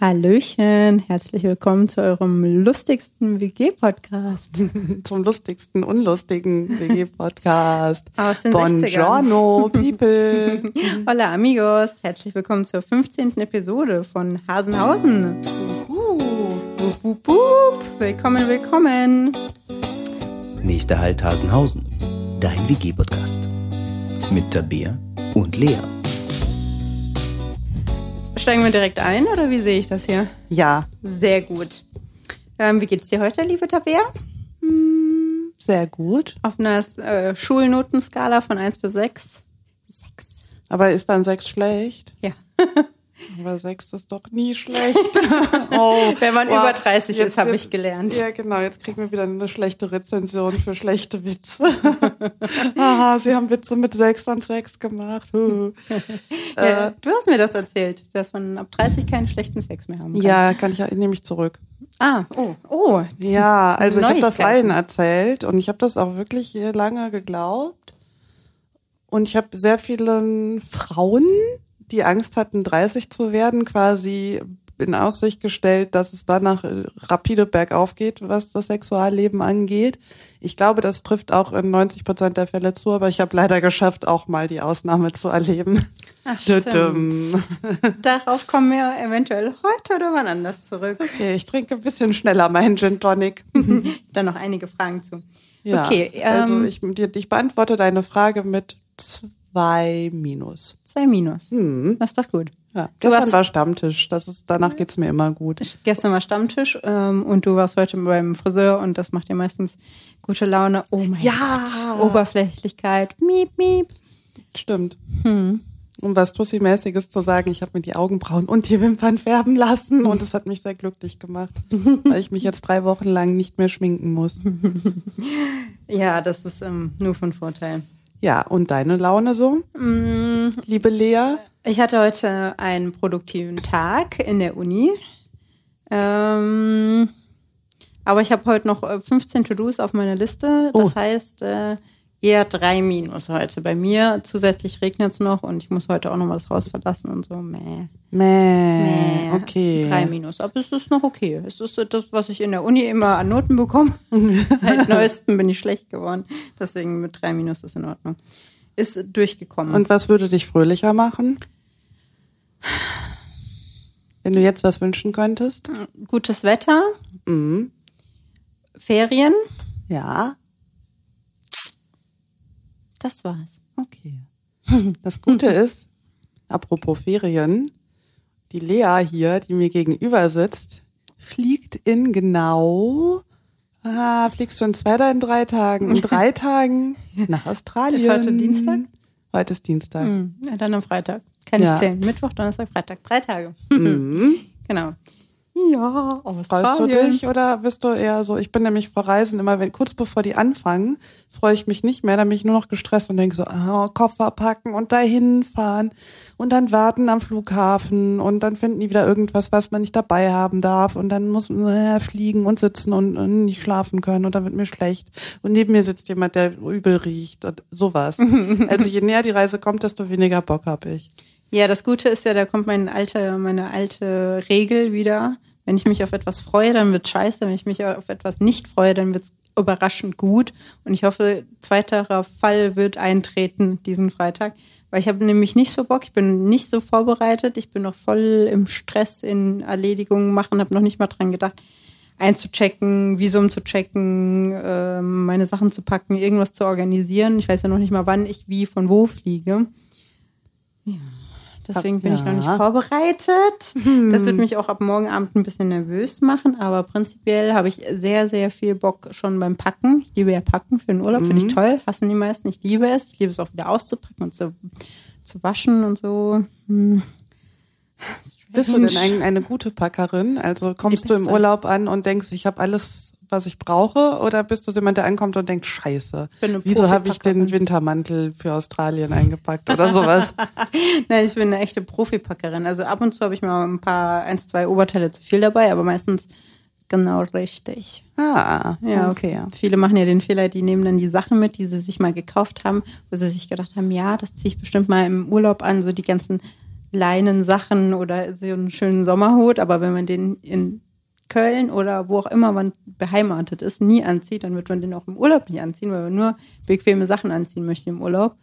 Hallöchen, herzlich willkommen zu eurem lustigsten WG-Podcast. Zum lustigsten, unlustigen WG-Podcast. Aus den Buongiorno, people. Hola, amigos. Herzlich willkommen zur 15. Episode von Hasenhausen. Uh, Wup, wup, wup. Willkommen, willkommen. Nächster Halt Hasenhausen, dein WG-Podcast. Mit Tabea und Lea. Steigen wir direkt ein oder wie sehe ich das hier? ja, Sehr gut. Ähm, wie geht's dir heute, liebe Tabea? sehr gut. Auf einer äh, Schulnotenskala von 1 bis 6? 6. Aber ist dann sechs schlecht? Ja. Aber sechs ist doch nie schlecht. oh, Wenn man wow. über 30 Jetzt- ist, habe ich gelernt. Ja, genau. Jetzt kriegen wir wieder eine schlechte Rezension für schlechte Witze. Aha, sie haben Witze mit sechs und sechs gemacht. Ja, du hast mir das erzählt, dass man ab 30 keinen schlechten Sex mehr haben kann. Ja, kann ich, nehme ich zurück. Ah, oh, oh. Ja, also ich habe das allen erzählt und ich habe das auch wirklich äh, lange geglaubt. Und ich habe sehr vielen Frauen, die Angst hatten, 30 zu werden, quasi in Aussicht gestellt, dass es danach rapide bergauf geht, was das Sexualleben angeht. Ich glaube, das trifft auch in 90 Prozent der Fälle zu, aber ich habe leider geschafft, auch mal die Ausnahme zu erleben. Ach, stimmt. Darauf kommen wir eventuell heute oder wann anders zurück. Okay, ich trinke ein bisschen schneller meinen Gin Tonic. Dann noch einige Fragen zu. Ja, okay, ähm, also ich, ich beantworte deine Frage mit zwei Minus. zwei Minus. Hm. Das ist doch gut. Ja, Du gestern warst- war Stammtisch. Das ist, danach geht's mir immer gut. Gestern war Stammtisch ähm, und du warst heute beim Friseur und das macht dir meistens gute Laune. Oh mein Ja. Gott. Oberflächlichkeit. Miep, miep. Stimmt. Hm. Um was Tussi-mäßiges zu sagen, ich habe mir die Augenbrauen und die Wimpern färben lassen und es hat mich sehr glücklich gemacht, weil ich mich jetzt drei Wochen lang nicht mehr schminken muss. Ja, das ist ähm, nur von Vorteil. Ja, und deine Laune so, Mm. liebe Lea? Ich hatte heute einen produktiven Tag in der Uni. Ähm, aber ich habe heute noch äh, 15 To-Dos auf meiner Liste. Das Oh. heißt, äh, eher drei Minus heute bei mir. Zusätzlich regnet es noch und ich muss heute auch noch mal das Haus verlassen und so. Mäh. Mäh, Mäh. okay. Drei Minus. Aber es ist noch okay. Es ist das, was ich in der Uni immer an Noten bekomme. Seit neuestem bin ich schlecht geworden. Deswegen mit drei Minus ist in Ordnung. Ist durchgekommen. Und was würde dich fröhlicher machen? Wenn du jetzt was wünschen könntest? Gutes Wetter. Mhm. Ferien. Ja, Das war's. okay. Das Gute ist, apropos Ferien, die Lea hier, die mir gegenüber sitzt, fliegt in genau, ah, fliegst du in zwei oder in drei Tagen? In drei Tagen nach Australien. Ist heute Dienstag? Heute ist Dienstag. Hm, ja, dann am Freitag. Kann Ja. ich zählen. Mittwoch, Donnerstag, Freitag. Drei Tage. Mhm. Genau. Ja, freust du Australien. dich oder bist du eher so, ich bin nämlich vor Reisen immer, wenn kurz bevor die anfangen, freue ich mich nicht mehr, dann bin ich nur noch gestresst und denke so, ah, Koffer packen und dahin fahren und dann warten am Flughafen und dann finden die wieder irgendwas, was man nicht dabei haben darf und dann muss man äh, fliegen und sitzen und, und nicht schlafen können und dann wird mir schlecht und neben mir sitzt jemand, der übel riecht und sowas. also je näher die Reise kommt, desto weniger Bock habe ich. Ja, das Gute ist ja, da kommt mein alte, meine alte Regel wieder. Wenn ich mich auf etwas freue, dann wird's scheiße. Wenn ich mich auf etwas nicht freue, dann wird's überraschend gut. Und ich hoffe, zweiterer Fall wird eintreten diesen Freitag. Weil ich habe nämlich nicht so Bock, ich bin nicht so vorbereitet, ich bin noch voll im Stress in Erledigungen machen, habe noch nicht mal dran gedacht, einzuchecken, Visum zu checken, ähm, meine Sachen zu packen, irgendwas zu organisieren. Ich weiß ja noch nicht mal, wann ich wie von wo fliege. Deswegen bin ich noch nicht Ja. vorbereitet. Das wird mich auch ab morgen Abend ein bisschen nervös machen, aber prinzipiell habe ich sehr, sehr viel Bock schon beim Packen. Ich liebe ja Packen für den Urlaub, finde ich toll. Hassen die meisten. Ich liebe es. Ich liebe es auch wieder auszupacken und zu, zu waschen und so. Hm. Bist du denn ein, eine gute Packerin? Also kommst du im. Urlaub an und denkst, ich habe alles, was ich brauche? Oder bist du so jemand, der ankommt und denkt, scheiße, wieso habe ich den. Wintermantel für Australien eingepackt oder sowas? Nein, ich bin eine echte Profipackerin. Also ab und zu habe ich mal ein paar, eins, zwei Oberteile zu viel dabei, aber meistens ist genau richtig. ah, Ja, okay. Viele machen ja den Fehler, die nehmen dann die Sachen mit, die sie sich mal gekauft haben, wo sie sich gedacht haben, ja, das ziehe ich bestimmt mal im Urlaub an, so die ganzen Leinensachen oder so einen schönen Sommerhut, aber wenn man den in Köln oder wo auch immer man beheimatet ist, nie anzieht, dann wird man den auch im Urlaub nicht anziehen, weil man nur bequeme Sachen anziehen möchte im Urlaub,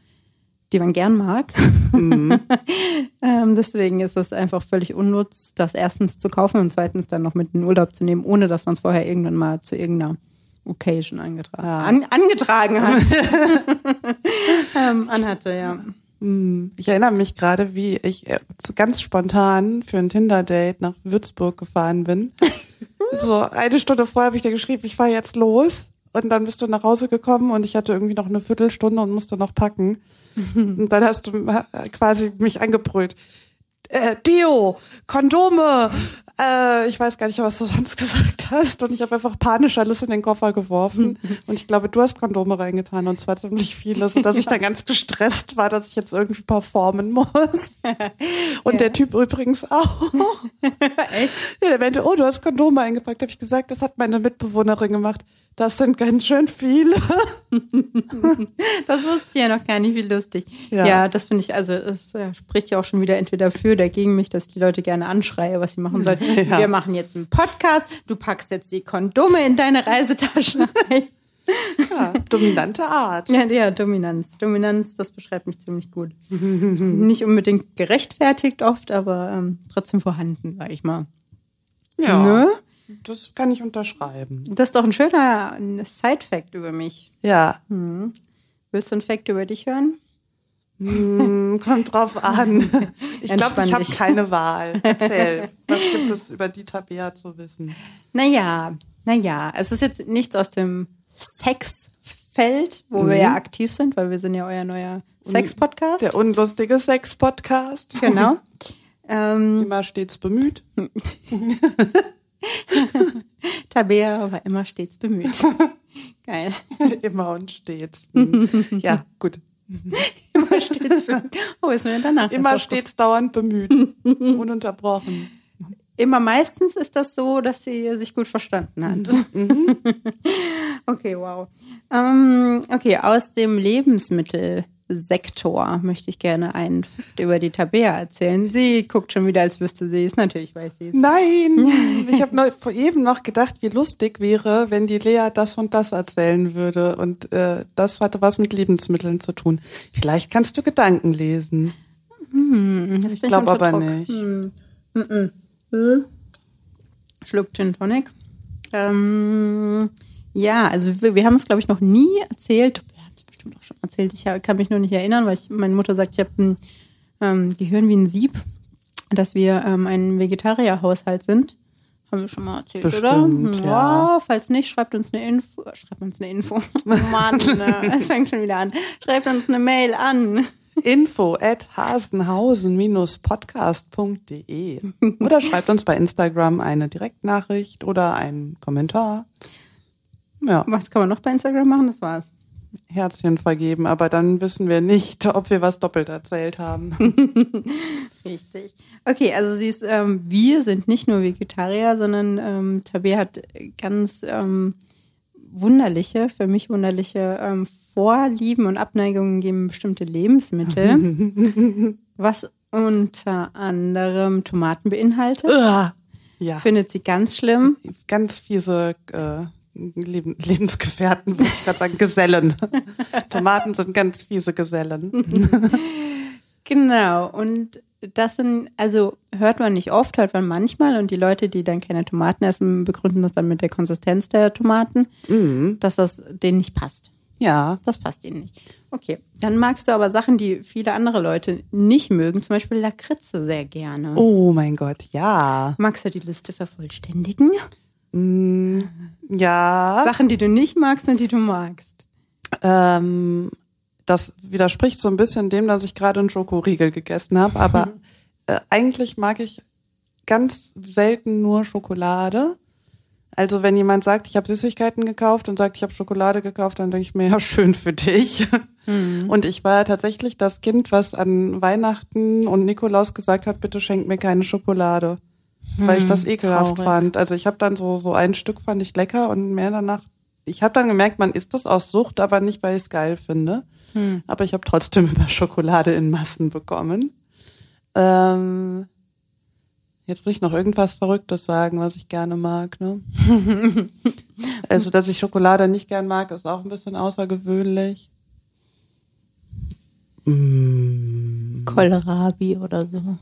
die man gern mag. Mhm. ähm, deswegen ist es einfach völlig unnutz, das erstens zu kaufen und zweitens dann noch mit in den Urlaub zu nehmen, ohne dass man es vorher irgendwann mal zu irgendeiner Occasion angetragen, ja. an, angetragen hat. ähm, anhatte, ja. Hm, ich erinnere mich gerade, wie ich äh, ganz spontan für ein Tinder-Date nach Würzburg gefahren bin. so eine Stunde vorher habe ich dir geschrieben, ich fahre jetzt los. Und dann bist du nach Hause gekommen und ich hatte irgendwie noch eine Viertelstunde und musste noch packen. Und dann hast du äh, quasi mich angebrüllt äh, Deo, Kondome, äh, ich weiß gar nicht, was du sonst gesagt hast. Und ich habe einfach panisch alles in den Koffer geworfen. Und ich glaube, du hast Kondome reingetan und zwar ziemlich viele, sodass ich dann ganz gestresst war, dass ich jetzt irgendwie performen muss. Und ja. der Typ übrigens auch. Echt? Ja, der meinte, oh, du hast Kondome eingepackt. Habe ich gesagt, das hat meine Mitbewohnerin gemacht. Das sind ganz schön viele. das wusste ich ja noch gar nicht, wie lustig. Ja, ja das finde ich, also es äh, spricht ja auch schon wieder entweder für oder gegen mich, dass ich die Leute gerne anschreie, was sie machen sollen. Ja. Wir machen jetzt einen Podcast, du packst jetzt die Kondome in deine Reisetasche rein. Ja, dominante Art. Ja, ja, Dominanz. Dominanz, das beschreibt mich ziemlich gut. Nicht unbedingt gerechtfertigt oft, aber ähm, trotzdem vorhanden, sag ich mal. Ja. Ne? Das kann ich unterschreiben. Das ist doch ein schöner Side-Fact über mich. Ja. Hm. Willst du einen Fact über dich hören? Hm, kommt drauf an. Ich glaube, ich habe keine Wahl. Erzähl, was gibt es über die Tabea zu wissen? Naja, naja, es ist jetzt nichts aus dem Sexfeld, wo mhm. wir ja aktiv sind, weil wir sind ja euer neuer Sex-Podcast. Der unlustige Sex-Podcast. Genau. Ähm, Immer stets bemüht. Tabea war immer stets bemüht. Geil. Immer und stets. Ja, gut. Immer stets bemüht. Oh, ist mir danach. Immer stets dauernd bemüht. Ununterbrochen. Immer meistens ist das so, dass sie sich gut verstanden hat. Mhm. okay, wow. Ähm, okay, aus dem Lebensmittel Sektor möchte ich gerne einen über die Tabea erzählen. Sie guckt schon wieder, als wüsste sie es. Natürlich weiß sie es. Nein! Ich habe vor eben noch gedacht, wie lustig wäre, wenn die Lea das und das erzählen würde. Und äh, das hatte was mit Lebensmitteln zu tun. Vielleicht kannst du Gedanken lesen. Hm, ich glaube aber nicht. Hm. Hm, hm. Schluck Gin Tonic. Ähm, ja, also wir, wir haben es, glaube ich, noch nie erzählt bestimmt auch schon erzählt. Ich kann mich nur nicht erinnern, weil ich, meine Mutter sagt, ich habe ein ähm, Gehirn wie ein Sieb, dass wir ähm, ein Vegetarierhaushalt sind. Haben wir schon mal erzählt, Bestimmt, oder? Ja. ja. Falls nicht, schreibt uns eine Info. Schreibt uns eine Info. Mann, ne? es fängt schon wieder an. Schreibt uns eine Mail an. Info at hasenhausen-podcast.de oder schreibt uns bei Instagram eine Direktnachricht oder einen Kommentar. Ja. Was kann man noch bei Instagram machen? Das war's. Herzchen vergeben, aber dann wissen wir nicht, ob wir was doppelt erzählt haben. Richtig. Okay, also sie ist, ähm, wir sind nicht nur Vegetarier, sondern ähm, Tabea hat ganz ähm, wunderliche, für mich wunderliche ähm, Vorlieben und Abneigungen gegen bestimmte Lebensmittel, was unter anderem Tomaten beinhaltet. Ja. Findet sie ganz schlimm. Ganz fiese äh, Leben, Lebensgefährten, würde ich gerade sagen, Gesellen. Tomaten sind ganz fiese Gesellen. genau. Und das sind, also hört man nicht oft, hört man manchmal. Und die Leute, die dann keine Tomaten essen, begründen das dann mit der Konsistenz der Tomaten, mhm. dass das denen nicht passt. Ja. Das passt ihnen nicht. Okay. Dann magst du aber Sachen, die viele andere Leute nicht mögen, zum Beispiel Lakritze sehr gerne. Oh mein Gott, ja. Magst du die Liste vervollständigen? Mm, ja. Sachen, die du nicht magst und die du magst. Ähm, das widerspricht so ein bisschen dem, dass ich gerade einen Schokoriegel gegessen habe, aber äh, eigentlich mag ich ganz selten nur Schokolade. Also wenn jemand sagt, ich habe Süßigkeiten gekauft und sagt, ich habe Schokolade gekauft, dann denke ich mir, ja, schön für dich. Mhm. Und ich war tatsächlich das Kind, was an Weihnachten und Nikolaus gesagt hat, bitte schenkt mir keine Schokolade weil ich das hm, ekelhaft traurig. fand. Also ich habe dann so so ein Stück fand ich lecker und mehr danach. Ich habe dann gemerkt, man isst das aus Sucht, aber nicht, weil ich es geil finde. Hm. Aber ich habe trotzdem immer Schokolade in Massen bekommen. Ähm, jetzt will ich noch irgendwas Verrücktes sagen, was ich gerne mag. Ne? also, dass ich Schokolade nicht gern mag, ist auch ein bisschen außergewöhnlich. Mm, Kohlrabi oder so.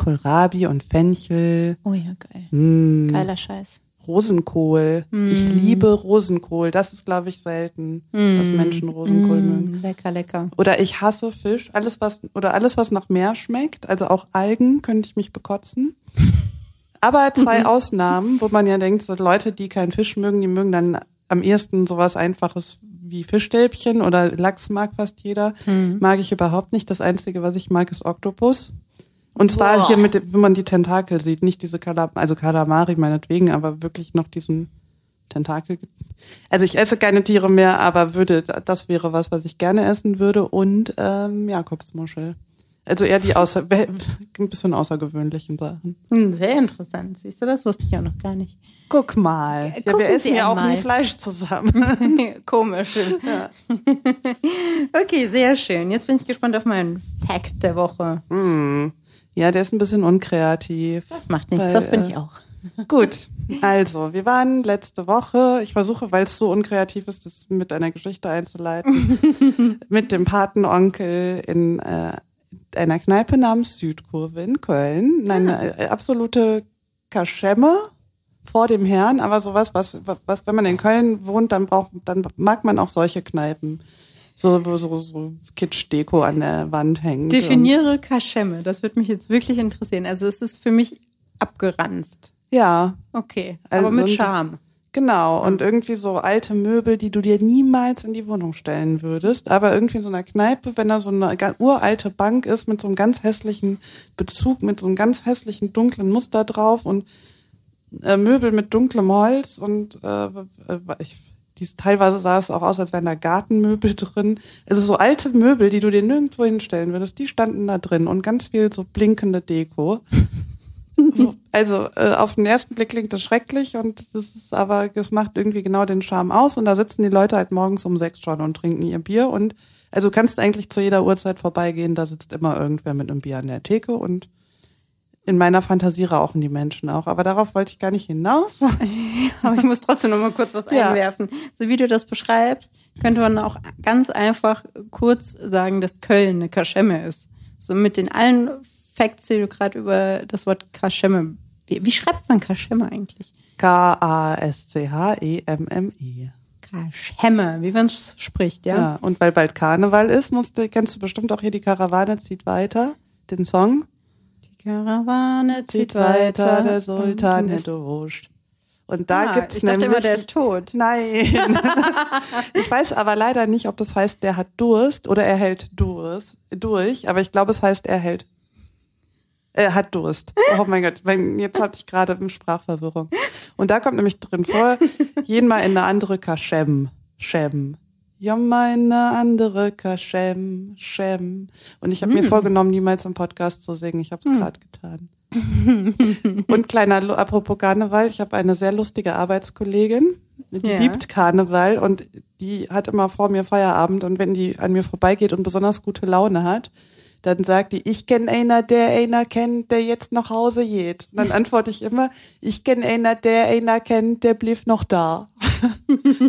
Kohlrabi und Fenchel. Oh ja, geil. Mm, Geiler Scheiß. Rosenkohl. Ich liebe Rosenkohl. Das ist, glaube ich, selten, dass Menschen Rosenkohl mögen. Mm, lecker, lecker. Oder ich hasse Fisch. Alles was oder alles was nach Meer schmeckt, also auch Algen, könnte ich mich bekotzen. Aber zwei Ausnahmen, wo man ja denkt, so Leute, die keinen Fisch mögen, die mögen dann am ehesten sowas Einfaches wie Fischstäbchen oder Lachs mag fast jeder. Mag ich überhaupt nicht. Das Einzige, was ich mag, ist Oktopus. Und zwar Boah. hier mit, wenn man die Tentakel sieht, nicht diese Kalam also Kalamari meinetwegen, aber wirklich noch diesen Tentakel. Also ich esse keine Tiere mehr, aber würde, das wäre was, was ich gerne essen würde. Und ähm, Jakobsmuschel. Also eher die außer, ein bisschen außergewöhnlichen Sachen. Hm, Sehr interessant. Siehst du, das wusste ich auch noch gar nicht. Guck mal. Ja, wir essen Sie ja auch nie Fleisch zusammen. Komisch. okay, sehr schön. Jetzt bin ich gespannt auf meinen Fact der Woche. Ja, der ist ein bisschen unkreativ. Das macht nichts, Weil, das bin äh, ich auch. Gut, also wir waren letzte Woche, ich versuche, weil es so unkreativ ist, das mit einer Geschichte einzuleiten, mit dem Patenonkel in äh, einer Kneipe namens Südkurve in Köln. Eine äh, absolute Kaschemme vor dem Herrn, aber sowas, was, was, wenn man in Köln wohnt, dann braucht, dann mag man auch solche Kneipen. So, wo so, so Kitsch-Deko an der Wand hängt. Definiere Kaschemme, das würde mich jetzt wirklich interessieren. Also es ist für mich abgeranzt. Ja, Okay, Also aber mit so Charme. Genau, und irgendwie so alte Möbel, die du dir niemals in die Wohnung stellen würdest, aber irgendwie in so einer Kneipe, wenn da so eine uralte Bank ist mit so einem ganz hässlichen Bezug, mit so einem ganz hässlichen dunklen Muster drauf und äh, Möbel mit dunklem Holz und äh, ich, dies, teilweise sah es auch aus, als wären da Gartenmöbel drin. Also so alte Möbel, die du dir nirgendwo hinstellen würdest, die standen da drin und ganz viel so blinkende Deko. Also äh, auf den ersten Blick klingt das schrecklich und das ist aber, das macht irgendwie genau den Charme aus und da sitzen die Leute halt morgens um sechs schon und trinken ihr Bier und also du kannst eigentlich zu jeder Uhrzeit vorbeigehen, da sitzt immer irgendwer mit einem Bier an der Theke und in meiner Fantasie rauchen die Menschen auch, aber darauf wollte ich gar nicht hinaus. Aber ich muss trotzdem noch mal kurz was Ja. einwerfen. So wie du das beschreibst, könnte man auch ganz einfach kurz sagen, dass Köln eine Kaschemme ist. So mit den allen Facts, die du gerade über das Wort Kaschemme. Wie, wie schreibt man Kaschemme eigentlich? K-A-S-C-H-E-M-M-E. Kaschemme, wie man es spricht, ja? Ja, und weil bald Karneval ist, musste, kennst du bestimmt auch hier die Karawane zieht weiter, den Song. Karawane Zieht weiter, der Sultan hätte Wurst. Und da Ah, gibt's ich dachte nämlich, immer, der ist tot. Nein. ich weiß aber leider nicht, ob das heißt, der hat Durst oder er hält Durst durch, aber ich glaube, es heißt, er hält er hat Durst. Oh mein Gott, jetzt hatte ich gerade Sprachverwirrung. Und da kommt nämlich drin vor, jeden Mal in eine andere Kaschem. Schem. Ja, meine andere Kaschem, Schem. Und ich habe Hm. mir vorgenommen, niemals im Podcast zu singen. Ich habe es gerade getan. Und kleiner, apropos Karneval, ich habe eine sehr lustige Arbeitskollegin, die Ja. liebt Karneval und die hat immer vor mir Feierabend und wenn die an mir vorbeigeht und besonders gute Laune hat, dann sagt die, ich kenn einer, der einer kennt, der jetzt nach Hause geht. Und dann antworte ich immer, ich kenn einer, der einer kennt, der blieb noch da.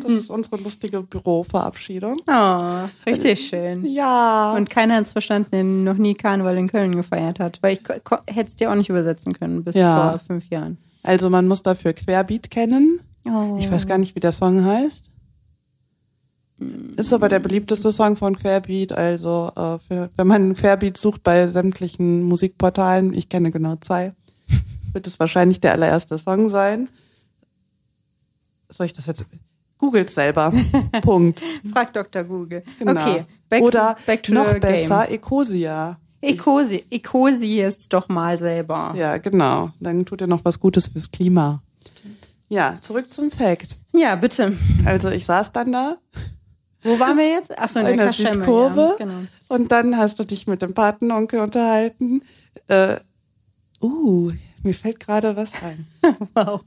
Das ist unsere lustige Büroverabschiedung. Oh, richtig schön. Ja. Und keiner hat es verstanden, der noch nie Karneval in Köln gefeiert hat. Weil ich hätte es dir auch nicht übersetzen können bis Ja. vor fünf Jahren. also man muss dafür Querbeat kennen. Oh. Ich weiß gar nicht, wie der Song heißt. Ist aber der beliebteste Song von Querbeat. Also äh, für, wenn man Querbeat sucht bei sämtlichen Musikportalen, ich kenne genau zwei, wird es wahrscheinlich der allererste Song sein. Soll ich das jetzt? Googelt selber. Punkt. Frag Dr. Google. Genau. Okay, back Oder to, back to noch besser, game. Ecosia. Ecosi, Ecosi ist doch mal selber. Ja, genau. Dann tut er noch was Gutes fürs Klima. Ja, zurück zum Fact. Ja, bitte. Also ich saß dann da Wo waren wir jetzt? Ach so, in, in der der Kaschemme. Südkurve. Ja, genau. Und dann hast du dich mit dem Patenonkel unterhalten. Äh, uh, mir fällt gerade was ein. Wow.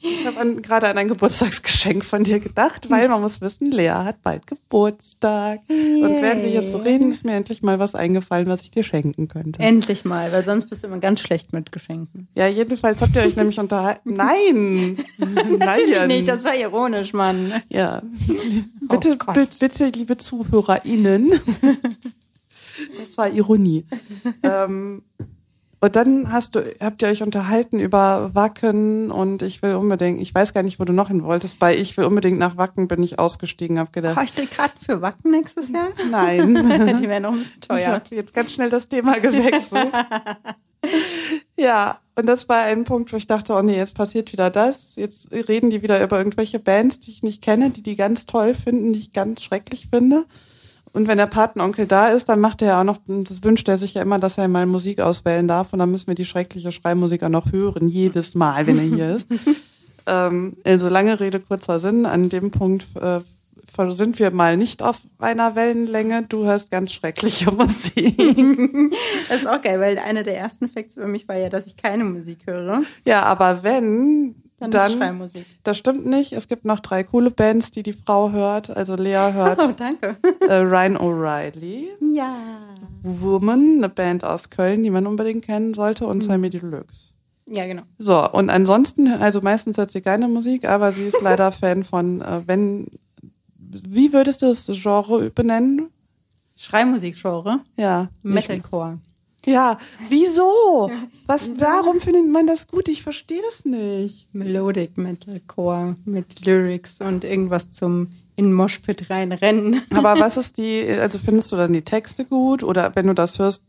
Ich habe gerade an ein Geburtstagsgeschenk von dir gedacht, weil man muss wissen, Lea hat bald Geburtstag. Yay. Und während wir jetzt so reden, ist mir endlich mal was eingefallen, was ich dir schenken könnte. Endlich mal, weil sonst bist du immer ganz schlecht mit Geschenken. Ja, jedenfalls habt ihr euch nämlich unterhalten. Nein! Natürlich nicht, das war ironisch, Mann. Ja. Bitte, oh bitte, bitte, liebe ZuhörerInnen. das war Ironie. ähm, und dann hast du, habt ihr euch unterhalten über Wacken und ich will unbedingt, ich weiß gar nicht, wo du noch hin wolltest. Bei Ich will unbedingt nach Wacken bin ich ausgestiegen, hab gedacht. Oh, ich krieg Karten für Wacken nächstes Jahr? Nein. Die wären noch ein bisschen teuer. Ich hab jetzt ganz schnell das Thema gewechselt. ja, und das war ein Punkt, wo ich dachte, oh nee, jetzt passiert wieder das. Jetzt reden die wieder über irgendwelche Bands, die ich nicht kenne, die die ganz toll finden, die ich ganz schrecklich finde. Und wenn der Patenonkel da ist, dann macht er ja auch noch, das wünscht er sich ja immer, dass er mal Musik auswählen darf. Und dann müssen wir die schreckliche Schreimusik auch noch hören, jedes Mal, wenn er hier ist. ähm, also lange Rede, kurzer Sinn. An dem Punkt äh, sind wir mal nicht auf einer Wellenlänge. Du hörst ganz schreckliche Musik. das ist auch geil, weil einer der ersten Facts über mich war ja, dass ich keine Musik höre. Ja, aber wenn, dann, dann ist Schreimusik. Das stimmt nicht. Es gibt noch drei coole Bands, die die Frau hört. Also Lea hört. Oh, danke. Äh, Ryan O'Reilly. Ja. Woman, eine Band aus Köln, die man unbedingt kennen sollte, und mhm. Sammy Deluxe. Ja, genau. So, und ansonsten, also meistens hört sie keine Musik, aber sie ist leider Fan von, äh, wenn, wie würdest du das Genre benennen? Schreimusik-Genre? Ja. Metalcore. Ja, wieso? Was, warum findet man das gut? Ich verstehe das nicht. Melodic Metalcore mit Lyrics und irgendwas zum in Moshpit reinrennen. Aber was ist die, also findest du dann die Texte gut oder wenn du das hörst,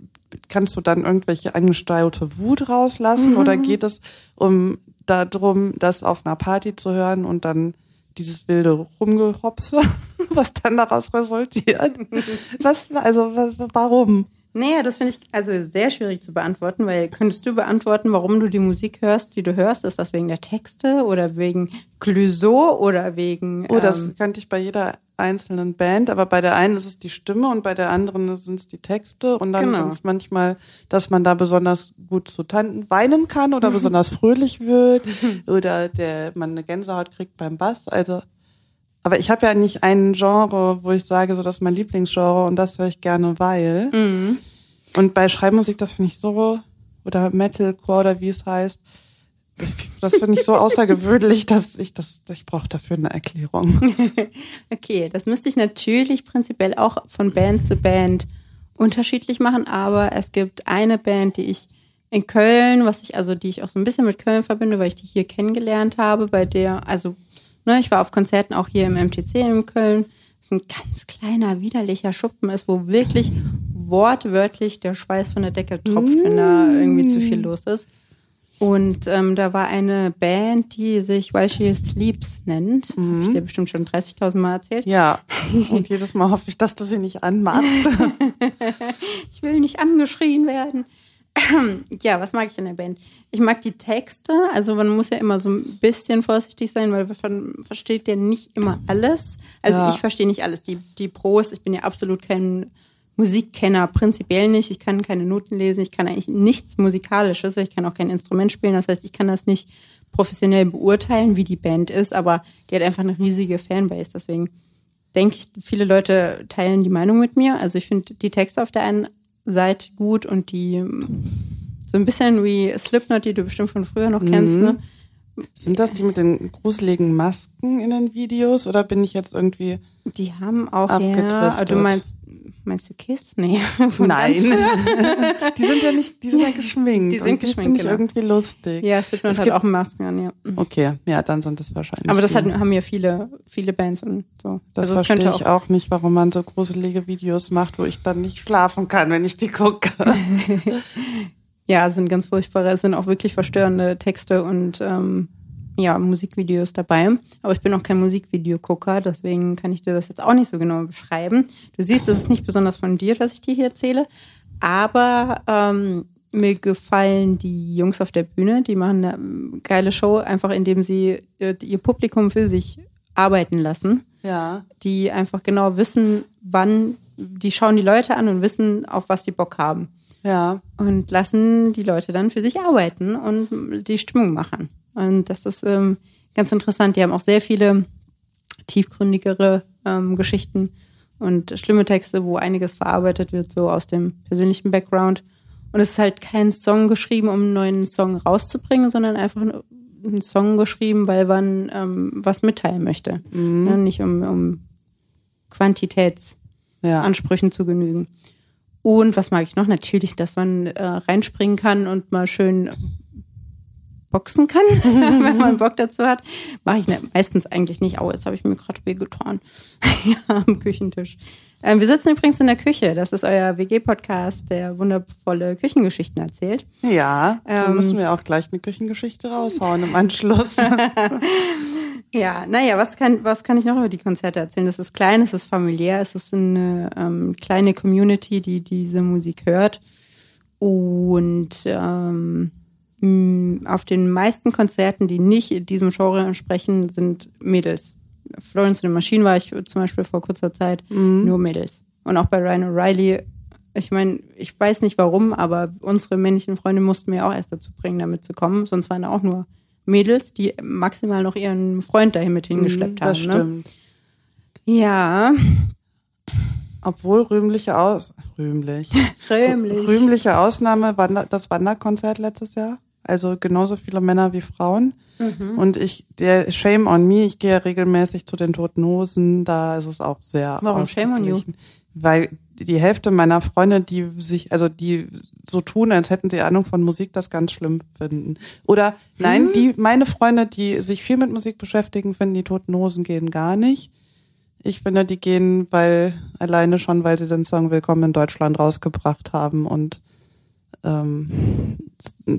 kannst du dann irgendwelche angestaute Wut rauslassen mhm. oder geht es um darum, das auf einer Party zu hören und dann dieses wilde Rumgehopse, was dann daraus resultiert? Was, also, warum? Naja, das finde ich also sehr schwierig zu beantworten, weil könntest du beantworten, warum du die Musik hörst, die du hörst? Ist das wegen der Texte oder wegen Clouseau oder wegen. Oh, das ähm, könnte ich bei jeder einzelnen Band, aber bei der einen ist es die Stimme und bei der anderen sind es die Texte und dann genau. sind es manchmal, dass man da besonders gut zu Tanten weinen kann oder besonders fröhlich wird oder der man eine Gänsehaut kriegt beim Bass. Also aber ich habe ja nicht ein Genre, wo ich sage, so das ist mein Lieblingsgenre und das höre ich gerne, weil. Mhm. Und bei Schreibmusik, das finde ich so, oder Metalcore oder wie es heißt, das finde ich so außergewöhnlich, dass ich das, ich brauche dafür eine Erklärung. okay, das müsste ich natürlich prinzipiell auch von Band zu Band unterschiedlich machen, aber es gibt eine Band, die ich in Köln, was ich, also die ich auch so ein bisschen mit Köln verbinde, weil ich die hier kennengelernt habe, bei der, also Ne, ich war auf Konzerten auch hier im MTC in Köln. Das ist ein ganz kleiner, widerlicher Schuppen ist, wo wirklich wortwörtlich der Schweiß von der Decke tropft, mm. wenn da irgendwie zu viel los ist. Und ähm, da war eine Band, die sich While She Sleeps nennt. Mhm. Hab ich dir bestimmt schon 30.000 Mal erzählt. Ja, und jedes Mal hoffe ich, dass du sie nicht anmachst. ich will nicht angeschrien werden. ja, was mag ich in der Band? Ich mag die Texte. Also man muss ja immer so ein bisschen vorsichtig sein, weil man versteht ja nicht immer alles. Also ja. ich verstehe nicht alles. Die, die Pros, ich bin ja absolut kein Musikkenner, prinzipiell nicht. Ich kann keine Noten lesen. Ich kann eigentlich nichts Musikalisches. Ich kann auch kein Instrument spielen. Das heißt, ich kann das nicht professionell beurteilen, wie die Band ist. Aber die hat einfach eine riesige Fanbase. Deswegen denke ich, viele Leute teilen die Meinung mit mir. Also ich finde die Texte auf der einen seid gut und die so ein bisschen wie Slipknot, die du bestimmt von früher noch kennst, mhm. ne? Sind das die mit den gruseligen Masken in den Videos oder bin ich jetzt irgendwie Die haben auch ja, du meinst meinst du Kiss? Nee. Nein. die sind ja nicht, die sind ja geschminkt. Die sind geschminkt, die genau. irgendwie lustig. Ja, Slipknot hat auch Masken an, ja. Okay, ja, dann sind das wahrscheinlich. Aber das hat, haben ja viele, viele Bands und so. Das, also verstehe ich auch, auch nicht, warum man so gruselige Videos macht, wo ich dann nicht schlafen kann, wenn ich die gucke. ja, sind ganz furchtbare, es sind auch wirklich verstörende Texte und ähm, ja, Musikvideos dabei. Aber ich bin auch kein Musikvideogucker, deswegen kann ich dir das jetzt auch nicht so genau beschreiben. Du siehst, das ist nicht besonders fundiert, was ich dir hier erzähle. Aber ähm, mir gefallen die Jungs auf der Bühne, die machen eine geile Show, einfach indem sie äh, ihr Publikum für sich arbeiten lassen. Ja. Die einfach genau wissen, wann, die schauen die Leute an und wissen, auf was sie Bock haben. Ja. Und lassen die Leute dann für sich arbeiten und die Stimmung machen. Und das ist ähm, ganz interessant. Die haben auch sehr viele tiefgründigere ähm, Geschichten und schlimme Texte, wo einiges verarbeitet wird, so aus dem persönlichen Background. Und es ist halt kein Song geschrieben, um einen neuen Song rauszubringen, sondern einfach ein Song geschrieben, weil man ähm, was mitteilen möchte. Mhm. Ja, nicht um, um Quantitätsansprüchen ja. zu genügen. Und was mag ich noch? Natürlich, dass man äh, reinspringen kann und mal schön boxen kann, wenn man Bock dazu hat. Mache ich ne, meistens eigentlich nicht. Oh, jetzt habe ich mir gerade wehgetan ja, am Küchentisch. Ähm, wir sitzen übrigens in der Küche. Das ist euer WG-Podcast, der wundervolle Küchengeschichten erzählt. Ja, ähm, dann müssen wir auch gleich eine Küchengeschichte raushauen im Anschluss. ja, naja, was kann, was kann ich noch über die Konzerte erzählen? Es ist klein, es ist familiär, es ist eine ähm, kleine Community, die diese Musik hört. Und ähm, auf den meisten Konzerten, die nicht diesem Genre entsprechen, sind Mädels. Florence in the Machine war ich zum Beispiel vor kurzer Zeit mhm. nur Mädels. Und auch bei Ryan O'Reilly, ich meine, ich weiß nicht warum, aber unsere männlichen Freunde mussten mir auch erst dazu bringen, damit zu kommen. Sonst waren da auch nur Mädels, die maximal noch ihren Freund dahin mit hingeschleppt mhm, das haben. Das stimmt. Ne? Ja. Obwohl rühmliche Aus rühmlich. rühmlich. Rühmliche Ausnahme war das Wanderkonzert letztes Jahr also genauso viele Männer wie Frauen. Mhm. Und ich, der Shame on me, ich gehe regelmäßig zu den Toten Hosen, da ist es auch sehr Warum Shame on you? Weil die Hälfte meiner Freunde, die sich, also die so tun, als hätten sie Ahnung von Musik, das ganz schlimm finden. Oder nein, mhm. die, meine Freunde, die sich viel mit Musik beschäftigen, finden die Toten Hosen gehen gar nicht. Ich finde, die gehen, weil alleine schon, weil sie den Song Willkommen in Deutschland rausgebracht haben und ähm,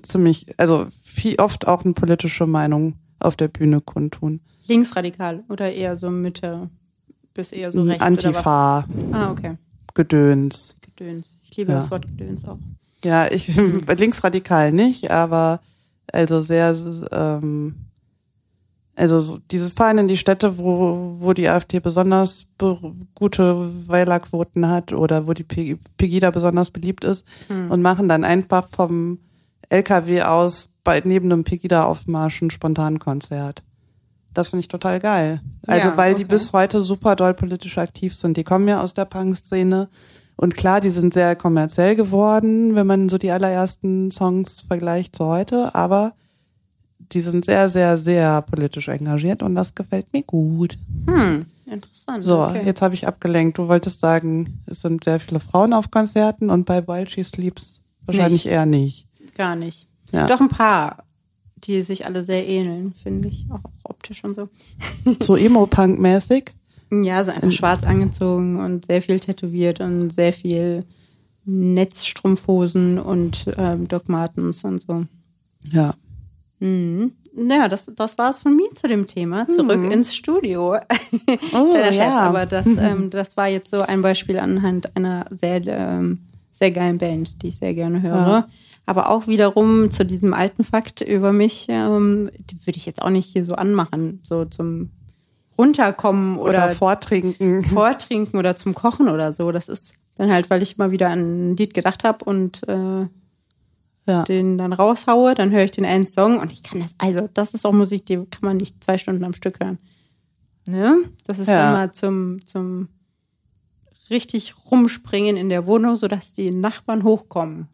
ziemlich, also viel oft auch eine politische Meinung auf der Bühne kundtun. Linksradikal oder eher so Mitte bis eher so rechts Antifa. Ah, okay. Gedöns. Gedöns. Ich liebe ja. das Wort Gedöns auch. Ja, ich linksradikal nicht, aber also sehr ähm, also so diese fahren in die Städte, wo, wo die AfD besonders gute Wählerquoten hat oder wo die Pegida besonders beliebt ist hm. und machen dann einfach vom LKW aus bei, neben einem Pegida-Aufmarsch ein Spontankonzert. Das finde ich total geil. Also ja, weil okay. die bis heute super doll politisch aktiv sind. Die kommen ja aus der Punk-Szene. Und klar, die sind sehr kommerziell geworden, wenn man so die allerersten Songs vergleicht zu heute. Aber die sind sehr, sehr, sehr politisch engagiert und das gefällt mir gut. Hm, interessant. So, okay. jetzt habe ich abgelenkt. Du wolltest sagen, es sind sehr viele Frauen auf Konzerten und bei While She Sleeps wahrscheinlich nicht. eher nicht. Gar nicht. Ja. Doch ein paar, die sich alle sehr ähneln, finde ich, auch optisch und so. So Emo-Punk-mäßig? Ja, so einfach schwarz angezogen und sehr viel tätowiert und sehr viel Netzstrumpfhosen und ähm, Doc Martens und so. Ja, Mhm. Ja, das, das war es von mir zu dem Thema. Zurück mhm. ins Studio. Oh, Kleiner ja. aber das, ähm, das war jetzt so ein Beispiel anhand einer sehr, ähm, sehr geilen Band, die ich sehr gerne höre. Ja. Aber auch wiederum zu diesem alten Fakt über mich, ähm, die würde ich jetzt auch nicht hier so anmachen, so zum runterkommen oder, oder vortrinken. Vortrinken oder zum Kochen oder so. Das ist dann halt, weil ich mal wieder an ein Lied gedacht habe und äh, ja. den dann raushaue, dann höre ich den einen Song und ich kann das, also das ist auch Musik, die kann man nicht zwei Stunden am Stück hören. Ne? Das ist ja. dann mal zum, zum richtig rumspringen in der Wohnung, sodass die Nachbarn hochkommen.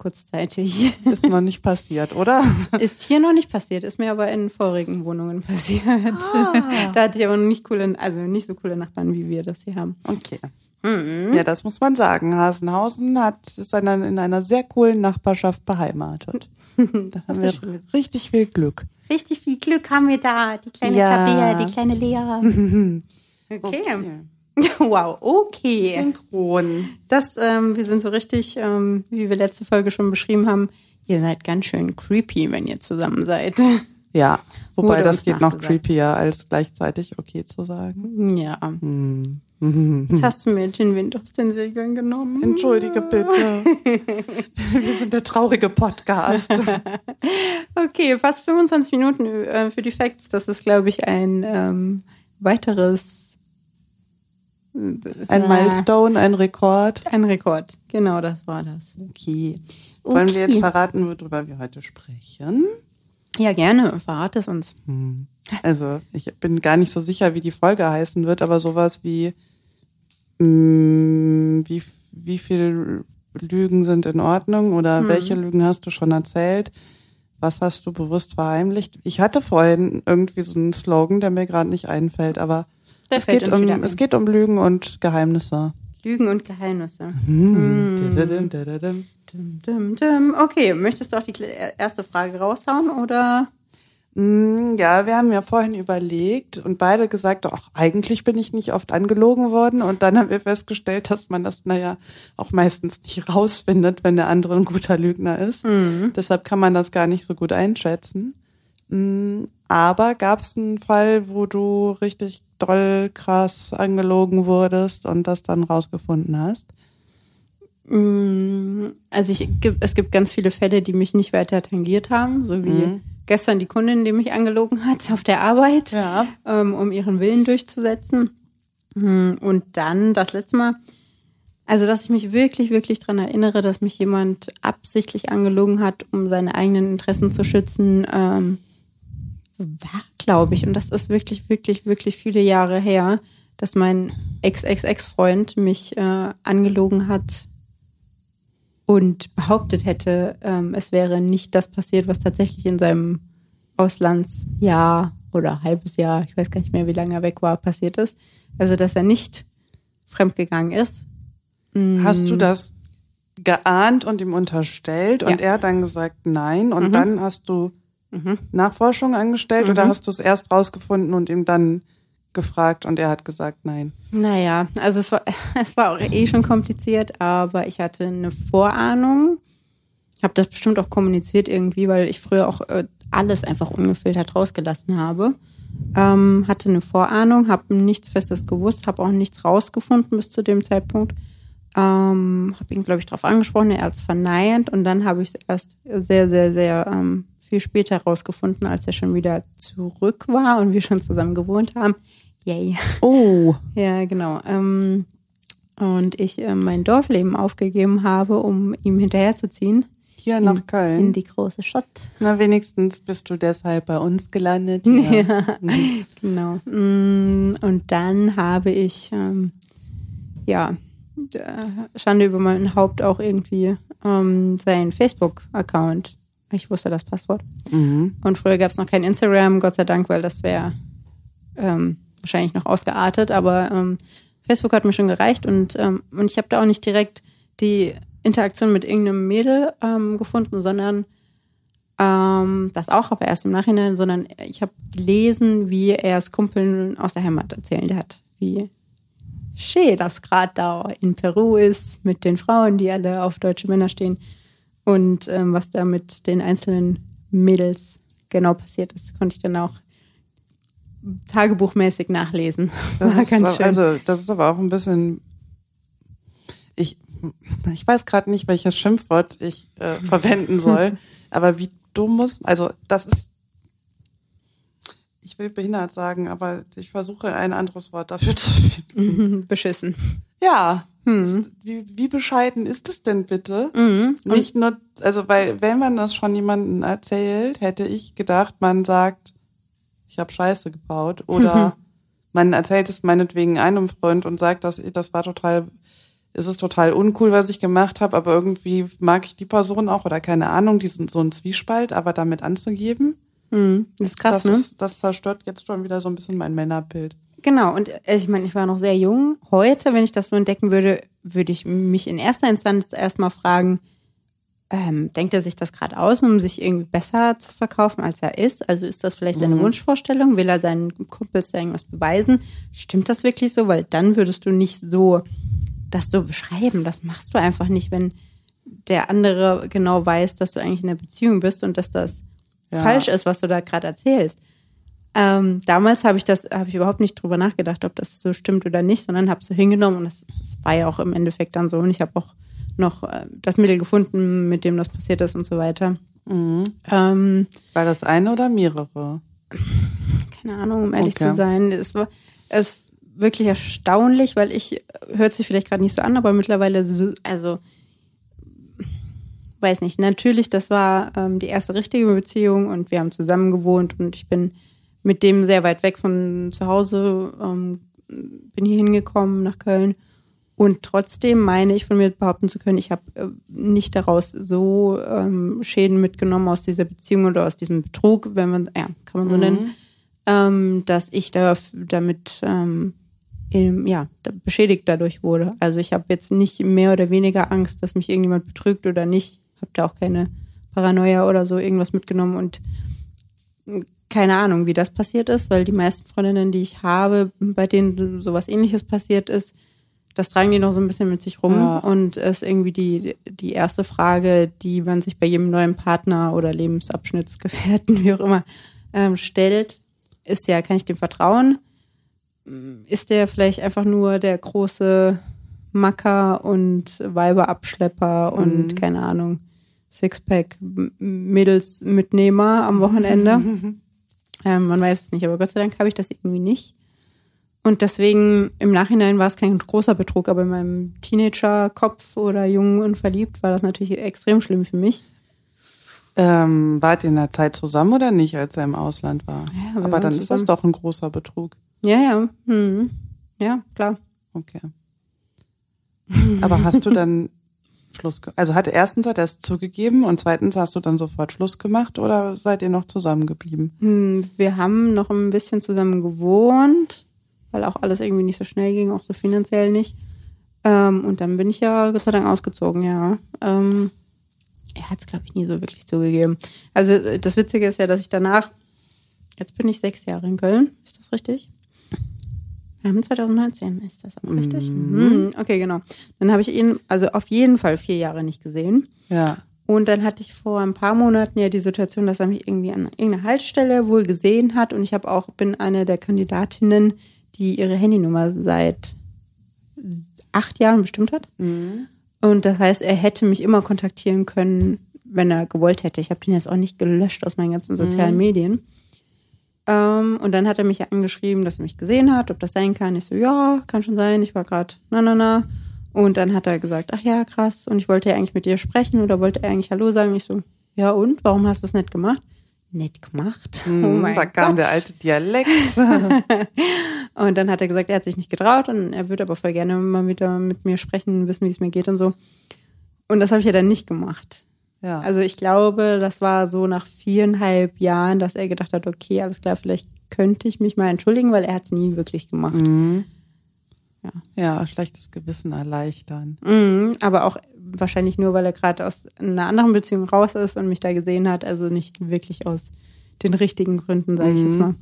Kurzzeitig. Ist noch nicht passiert, oder? Ist hier noch nicht passiert, ist mir aber in vorigen Wohnungen passiert. Ah. Da hatte ich aber nicht coole, also nicht so coole Nachbarn, wie wir das hier haben. Okay. Mhm. Ja, das muss man sagen. Hasenhausen hat, ist in einer sehr coolen Nachbarschaft beheimatet. Das haben wir richtig viel Glück. Richtig viel Glück haben wir da. Die kleine ja. Tabea, die kleine Lea. okay. okay. Wow, okay. Synchron. Das, ähm, wir sind so richtig, ähm, wie wir letzte Folge schon beschrieben haben, ihr seid ganz schön creepy, wenn ihr zusammen seid. Ja, wobei Wurde das geht noch creepier, als gleichzeitig okay zu sagen. Ja. Hm. Jetzt hast du mir den Wind aus den Segeln genommen. Entschuldige bitte. Wir sind der traurige Podcast. okay, fast 25 Minuten äh, für die Facts. Das ist, glaube ich, ein ähm, weiteres. Ein Milestone, ein Rekord. Ein Rekord, genau, das war das. Okay. Wollen okay. wir jetzt verraten, worüber wir heute sprechen? Ja, gerne. Verrat es uns. Hm. Also ich bin gar nicht so sicher, wie die Folge heißen wird, aber sowas wie mh, wie wie viel Lügen sind in Ordnung oder Hm. welche Lügen hast du schon erzählt? Was hast du bewusst verheimlicht? Ich hatte vorhin irgendwie so einen Slogan, der mir gerade nicht einfällt, aber Der es geht um es geht um Lügen und Geheimnisse. Lügen und Geheimnisse. Hm. Dim. Okay, möchtest du auch die kle- erste Frage raushauen oder? Mm, Ja, wir haben ja vorhin überlegt und beide gesagt, ach, eigentlich bin ich nicht oft angelogen worden. Und dann haben wir festgestellt, dass man das, naja, auch meistens nicht rausfindet, wenn der andere ein guter Lügner ist. Deshalb kann man das gar nicht so gut einschätzen. Mm, Aber gab es einen Fall, wo du richtig doll krass angelogen wurdest und das dann rausgefunden hast? Mm, Also ich, es gibt ganz viele Fälle, die mich nicht weiter tangiert haben, so wie gestern die Kundin, die mich angelogen hat auf der Arbeit, Ja. ähm, um ihren Willen durchzusetzen. Mm, Und dann das letzte Mal, also dass ich mich wirklich, wirklich dran erinnere, dass mich jemand absichtlich angelogen hat, um seine eigenen Interessen zu schützen, ähm, war, glaube ich, und das ist wirklich, wirklich, wirklich viele Jahre her, dass mein Ex-Ex-Ex-Freund mich äh, angelogen hat und behauptet hätte, ähm, es wäre nicht das passiert, was tatsächlich in seinem Auslandsjahr oder halbes Jahr, ich weiß gar nicht mehr, wie lange er weg war, passiert ist. Also, dass er nicht fremdgegangen ist. Hast du das geahnt und ihm unterstellt und Ja. er hat dann gesagt nein und dann hast du Nachforschung angestellt oder hast du es erst rausgefunden und ihm dann gefragt und er hat gesagt nein? Naja, also es war, es war auch eh schon kompliziert, aber ich hatte eine Vorahnung. Habe das bestimmt auch kommuniziert irgendwie, weil ich früher auch äh, alles einfach ungefiltert rausgelassen habe. Ähm, hatte eine Vorahnung, habe nichts Festes gewusst, habe auch nichts rausgefunden bis zu dem Zeitpunkt. Ähm, habe ihn, glaube ich, darauf angesprochen, er hat es verneint und dann habe ich es erst sehr, sehr, sehr ähm, viel später rausgefunden, als er schon wieder zurück war und wir schon zusammen gewohnt haben. Yay. Oh, Ja, genau. Ähm, und ich äh, mein Dorfleben aufgegeben habe, um ihm hinterherzuziehen hier nach Köln. in die große Stadt. Na, wenigstens bist du deshalb bei uns gelandet. Ja. Genau. Mm, Und dann habe ich, ähm, ja, äh, Schande über mein Haupt auch irgendwie ähm, seinen Facebook-Account. Ich wusste das Passwort. Und früher gab es noch kein Instagram, Gott sei Dank, weil das wäre ähm, wahrscheinlich noch ausgeartet. Aber ähm, Facebook hat mir schon gereicht und, ähm, und ich habe da auch nicht direkt die Interaktion mit irgendeinem Mädel ähm, gefunden, sondern ähm, das auch, aber erst im Nachhinein, sondern ich habe gelesen, wie er es Kumpeln aus der Heimat erzählt hat, wie schön das gerade da in Peru ist mit den Frauen, die alle auf deutsche Männer stehen und ähm, was da mit den einzelnen Mädels genau passiert ist, konnte ich dann auch tagebuchmäßig nachlesen. Das War ganz schön. Also, das ist aber auch ein bisschen. Ich, ich weiß gerade nicht, welches Schimpfwort ich äh, verwenden soll, aber wie dumm muss. Also, das ist. Ich will behindert sagen, aber ich versuche ein anderes Wort dafür zu finden. Beschissen. Ja. Mhm. Ist- Wie, wie bescheiden ist es denn bitte? Nicht nur, also weil, wenn man das schon jemandem erzählt, hätte ich gedacht, man sagt, ich habe Scheiße gebaut. Oder man erzählt es meinetwegen einem Freund und sagt, dass das war total, es ist total uncool, was ich gemacht habe, aber irgendwie mag ich die Person auch oder keine Ahnung, die sind so ein Zwiespalt, aber damit anzugeben, Das ist krass, das, ne? ist, das zerstört jetzt schon wieder so ein bisschen mein Männerbild. Genau, und äh, ich meine, ich war noch sehr jung. Heute, wenn ich das so entdecken würde, würde ich mich in erster Instanz erstmal fragen, ähm, denkt er sich das gerade aus, um sich irgendwie besser zu verkaufen, als er ist? Also ist das vielleicht seine Wunschvorstellung? Will er seinen Kumpels da irgendwas beweisen? Stimmt das wirklich so? Weil dann würdest du nicht so das so beschreiben. Das machst du einfach nicht, wenn der andere genau weiß, dass du eigentlich in einer Beziehung bist und dass das Ja. falsch ist, was du da gerade erzählst. Ähm, damals habe ich das, habe ich überhaupt nicht drüber nachgedacht, ob das so stimmt oder nicht, sondern habe so hingenommen und das, das war ja auch im Endeffekt dann so. Und ich habe auch noch äh, das Mittel gefunden, mit dem das passiert ist und so weiter. Ähm, War das eine oder mehrere? keine Ahnung, um ehrlich Okay. zu sein. Es war es ist wirklich erstaunlich, weil ich, hört sich vielleicht gerade nicht so an, aber mittlerweile so, also weiß nicht, natürlich, das war ähm, die erste richtige Beziehung und wir haben zusammen gewohnt und ich bin mit dem sehr weit weg von zu Hause, ähm, bin hier hingekommen nach Köln. Und trotzdem meine ich von mir behaupten zu können, ich habe äh, nicht daraus so ähm, Schäden mitgenommen aus dieser Beziehung oder aus diesem Betrug, wenn man, ja, kann man so nennen, ähm, dass ich da damit ähm, ähm, ja, da- beschädigt dadurch wurde. Also ich habe jetzt nicht mehr oder weniger Angst, dass mich irgendjemand betrügt oder nicht. Habe da auch keine Paranoia oder so irgendwas mitgenommen und keine Ahnung, wie das passiert ist, weil die meisten Freundinnen, die ich habe, bei denen sowas ähnliches passiert ist, das tragen die noch so ein bisschen mit sich rum Ja. und ist irgendwie die, die erste Frage, die man sich bei jedem neuen Partner oder Lebensabschnittsgefährten, wie auch immer, ähm, stellt, ist ja, kann ich dem vertrauen? Ist der vielleicht einfach nur der große Macker und Weiberabschlepper und keine Ahnung, Sixpack M- Mädelsmitnehmer am Wochenende? ähm, man weiß es nicht, aber Gott sei Dank habe ich das irgendwie nicht. Und deswegen im Nachhinein war es kein großer Betrug, aber in meinem Teenager-Kopf oder jung und verliebt war das natürlich extrem schlimm für mich. Ähm, wart ihr in der Zeit zusammen oder nicht, als er im Ausland war? Ja, Aber dann ist das zusammen. doch ein großer Betrug. Ja, ja, hm. ja, klar. Okay. Aber hast du dann Schluss, also hat erstens hat er es zugegeben und zweitens hast du dann sofort Schluss gemacht oder seid ihr noch zusammengeblieben? Hm, Wir haben noch ein bisschen zusammen gewohnt, weil auch alles irgendwie nicht so schnell ging, auch so finanziell nicht. Ähm, und dann bin ich ja Gott sei Dank ausgezogen, ja. Ähm, er hat es, glaube ich, nie so wirklich zugegeben. Also äh, das Witzige ist ja, dass ich danach, jetzt bin ich sechs Jahre in Köln, ist das richtig? Wir haben 2019, ist das auch richtig? Mhm. Okay, genau. Dann habe ich ihn, also auf jeden Fall vier Jahre nicht gesehen. Ja. Und dann hatte ich vor ein paar Monaten ja die Situation, dass er mich irgendwie an irgendeiner Haltestelle wohl gesehen hat. Und ich habe auch, bin eine der Kandidatinnen, die ihre Handynummer seit acht Jahren bestimmt hat. Und das heißt, er hätte mich immer kontaktieren können, wenn er gewollt hätte. Ich habe den jetzt auch nicht gelöscht aus meinen ganzen sozialen Medien. Ähm, und dann hat er mich angeschrieben, dass er mich gesehen hat, ob das sein kann. Ich so, ja, kann schon sein. Ich war gerade, na, na, na. Und dann hat er gesagt, ach ja, krass. Und ich wollte ja eigentlich mit dir sprechen oder wollte er eigentlich Hallo sagen. Ich so, ja und? Warum hast du das nicht gemacht? Nett gemacht. oh mein Hm, da kam Gott. der alte Dialekt. Und dann hat er gesagt, er hat sich nicht getraut und er würde aber voll gerne mal wieder mit mir sprechen, wissen, wie es mir geht und so. Und das habe ich ja dann nicht gemacht. Ja. Also ich glaube, das war so nach viereinhalb Jahren, dass er gedacht hat, okay, alles klar, vielleicht könnte ich mich mal entschuldigen, weil er hat es nie wirklich gemacht. ja, schlechtes Gewissen erleichtern. Mhm, aber auch wahrscheinlich nur, weil er gerade aus einer anderen Beziehung raus ist und mich da gesehen hat, also nicht wirklich aus den richtigen Gründen, sage ich jetzt mal.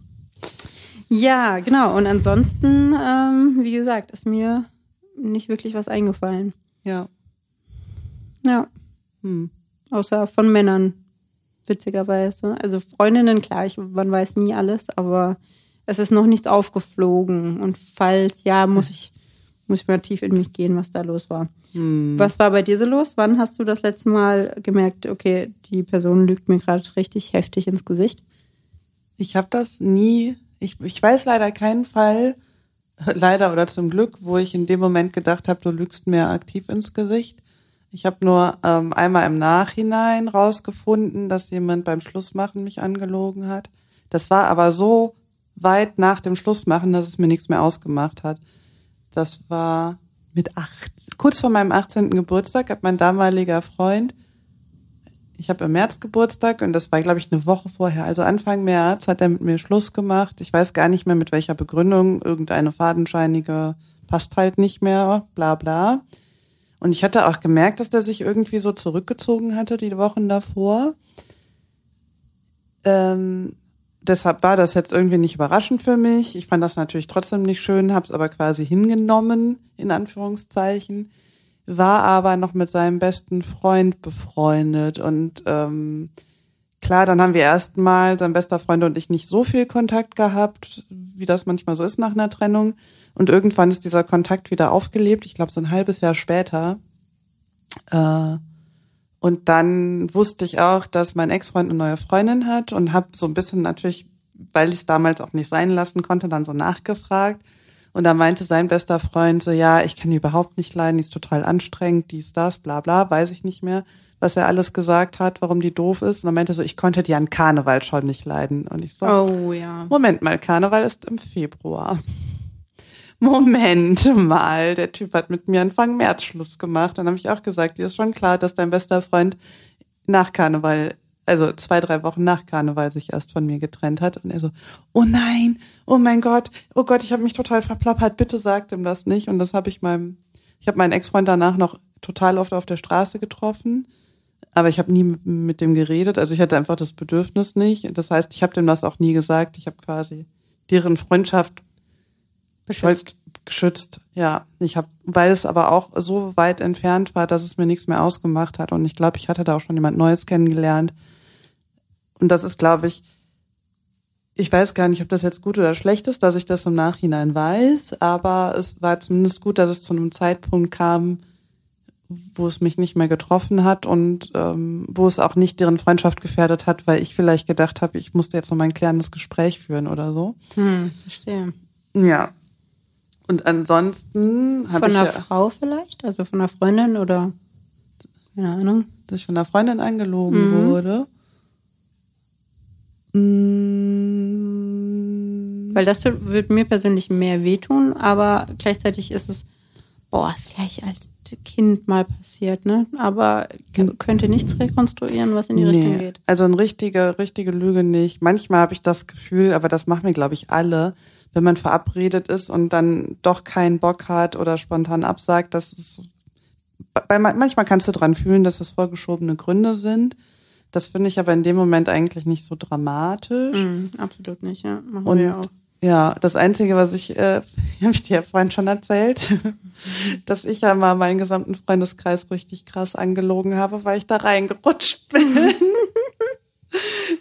Ja, genau. Und ansonsten, ähm, wie gesagt, ist mir nicht wirklich was eingefallen. Ja. Ja. Hm. Außer von Männern, witzigerweise. Also Freundinnen, klar, ich, man weiß nie alles, aber es ist noch nichts aufgeflogen. Und falls ja, muss ich, muss ich mal tief in mich gehen, was da los war. Was war bei dir so los? Wann hast du das letzte Mal gemerkt, okay, die Person lügt mir gerade richtig heftig ins Gesicht? Ich habe das nie, ich, ich weiß leider keinen Fall, leider oder zum Glück, wo ich in dem Moment gedacht habe, du lügst mir aktiv ins Gesicht. Ich habe nur ähm, einmal im Nachhinein rausgefunden, dass jemand beim Schlussmachen mich angelogen hat. Das war aber so weit nach dem Schlussmachen, dass es mir nichts mehr ausgemacht hat. Das war mit acht, kurz vor meinem 18. Geburtstag hat mein damaliger Freund ich habe im März Geburtstag und das war, glaube ich, eine Woche vorher. Also Anfang März hat er mit mir Schluss gemacht. Ich weiß gar nicht mehr mit welcher Begründung. Irgendeine fadenscheinige passt halt nicht mehr, bla bla. Und ich hatte auch gemerkt, dass der sich irgendwie so zurückgezogen hatte die Wochen davor. Ähm, deshalb war das jetzt irgendwie nicht überraschend für mich. Ich fand das natürlich trotzdem nicht schön, habe es aber quasi hingenommen, in Anführungszeichen war aber noch mit seinem besten Freund befreundet und ähm, klar, dann haben wir erstmal, sein bester Freund und ich, nicht so viel Kontakt gehabt, wie das manchmal so ist nach einer Trennung. Und irgendwann ist dieser Kontakt wieder aufgelebt, ich glaube so ein halbes Jahr später. Äh, und dann wusste ich auch, dass mein Ex-Freund eine neue Freundin hat und habe so ein bisschen natürlich, weil ich es damals auch nicht sein lassen konnte, dann so nachgefragt. Und da meinte sein bester Freund so, ja, ich kann die überhaupt nicht leiden, die ist total anstrengend, dies, das, bla bla, weiß ich nicht mehr, was er alles gesagt hat, warum die doof ist. Und er meinte so, ich konnte die an Karneval schon nicht leiden. Und ich so, Oh ja. Moment mal, Karneval ist im Februar. Moment mal, der Typ hat mit mir Anfang März Schluss gemacht. Dann habe ich auch gesagt, dir ist schon klar, dass dein bester Freund nach Karneval, also zwei, drei Wochen nach Karneval sich erst von mir getrennt hat. Und er so, oh nein, oh mein Gott, oh Gott, ich habe mich total verplappert, bitte sagt ihm das nicht. Und das habe ich meinem, ich habe meinen Ex-Freund danach noch total oft auf der Straße getroffen. Aber ich habe nie mit, dem geredet. Also ich hatte einfach das Bedürfnis nicht. Das heißt, ich habe dem das auch nie gesagt. Ich habe quasi deren Freundschaft Beschützt. geschützt. Ja, ich habe, weil es aber auch so weit entfernt war, dass es mir nichts mehr ausgemacht hat. Und ich glaube, ich hatte da auch schon jemand Neues kennengelernt. Und das ist, glaube ich, ich weiß gar nicht, ob das jetzt gut oder schlecht ist, dass ich das im Nachhinein weiß, aber es war zumindest gut, dass es zu einem Zeitpunkt kam, wo es mich nicht mehr getroffen hat und ähm, wo es auch nicht deren Freundschaft gefährdet hat, weil ich vielleicht gedacht habe, ich musste jetzt noch mal ein klärendes Gespräch führen oder so. Hm, verstehe. Ja. Und ansonsten habe Von ich einer ja, Frau vielleicht? Also von einer Freundin oder keine Ahnung. dass ich von einer Freundin angelogen Mhm. wurde. Mm, Weil das würde mir persönlich mehr wehtun, aber gleichzeitig ist es, boah, vielleicht als Kind mal passiert, ne? Aber k- könnte nichts rekonstruieren, was in die Richtung geht. Also eine richtige, richtige Lüge nicht. Manchmal habe ich das Gefühl, aber das machen wir, glaube ich, alle, wenn man verabredet ist und dann doch keinen Bock hat oder spontan absagt, dass es bei, manchmal kannst du dran fühlen, dass es vorgeschobene Gründe sind. Das finde ich aber in dem Moment eigentlich nicht so dramatisch. Mhm, absolut nicht, ja. Machen Und wir ja auch. ja, das Einzige, was ich, äh, habe ich dir ja vorhin schon erzählt, dass ich ja mal meinen gesamten Freundeskreis richtig krass angelogen habe, weil ich da reingerutscht bin.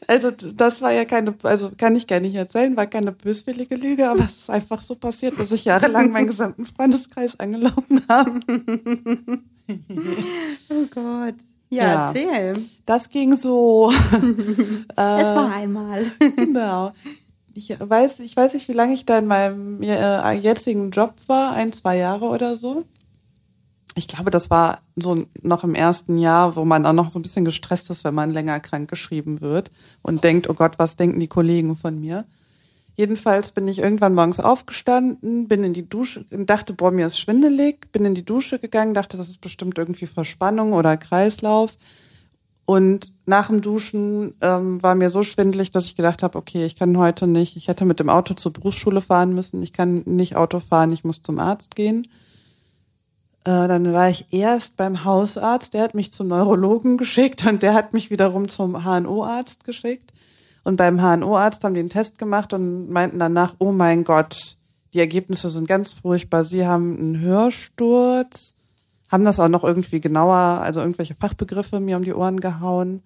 Also das war ja keine, also kann ich gar nicht erzählen, war keine böswillige Lüge, aber es ist einfach so passiert, dass ich jahrelang meinen gesamten Freundeskreis angelogen habe. Oh Gott. Ja, Ja. erzähl. Das ging so. es war einmal. Genau. Ich weiß, ich weiß nicht, wie lange ich da in meinem äh, jetzigen Job war, ein, zwei Jahre oder so. Ich glaube, das war so noch im ersten Jahr, wo man auch noch so ein bisschen gestresst ist, wenn man länger krank geschrieben wird und denkt, oh Gott, was denken die Kollegen von mir? Jedenfalls bin ich irgendwann morgens aufgestanden, bin in die Dusche, dachte, boah, mir ist schwindelig, bin in die Dusche gegangen, dachte, das ist bestimmt irgendwie Verspannung oder Kreislauf. Und nach dem Duschen ähm, war mir so schwindelig, dass ich gedacht habe, okay, ich kann heute nicht, ich hätte mit dem Auto zur Berufsschule fahren müssen, ich kann nicht Auto fahren, ich muss zum Arzt gehen. Äh, dann war ich erst beim Hausarzt, der hat mich zum Neurologen geschickt und der hat mich wiederum zum HNO-Arzt geschickt. Und beim HNO-Arzt haben die einen Test gemacht und meinten danach, oh mein Gott, die Ergebnisse sind ganz furchtbar. Sie haben einen Hörsturz, haben das auch noch irgendwie genauer, also irgendwelche Fachbegriffe mir um die Ohren gehauen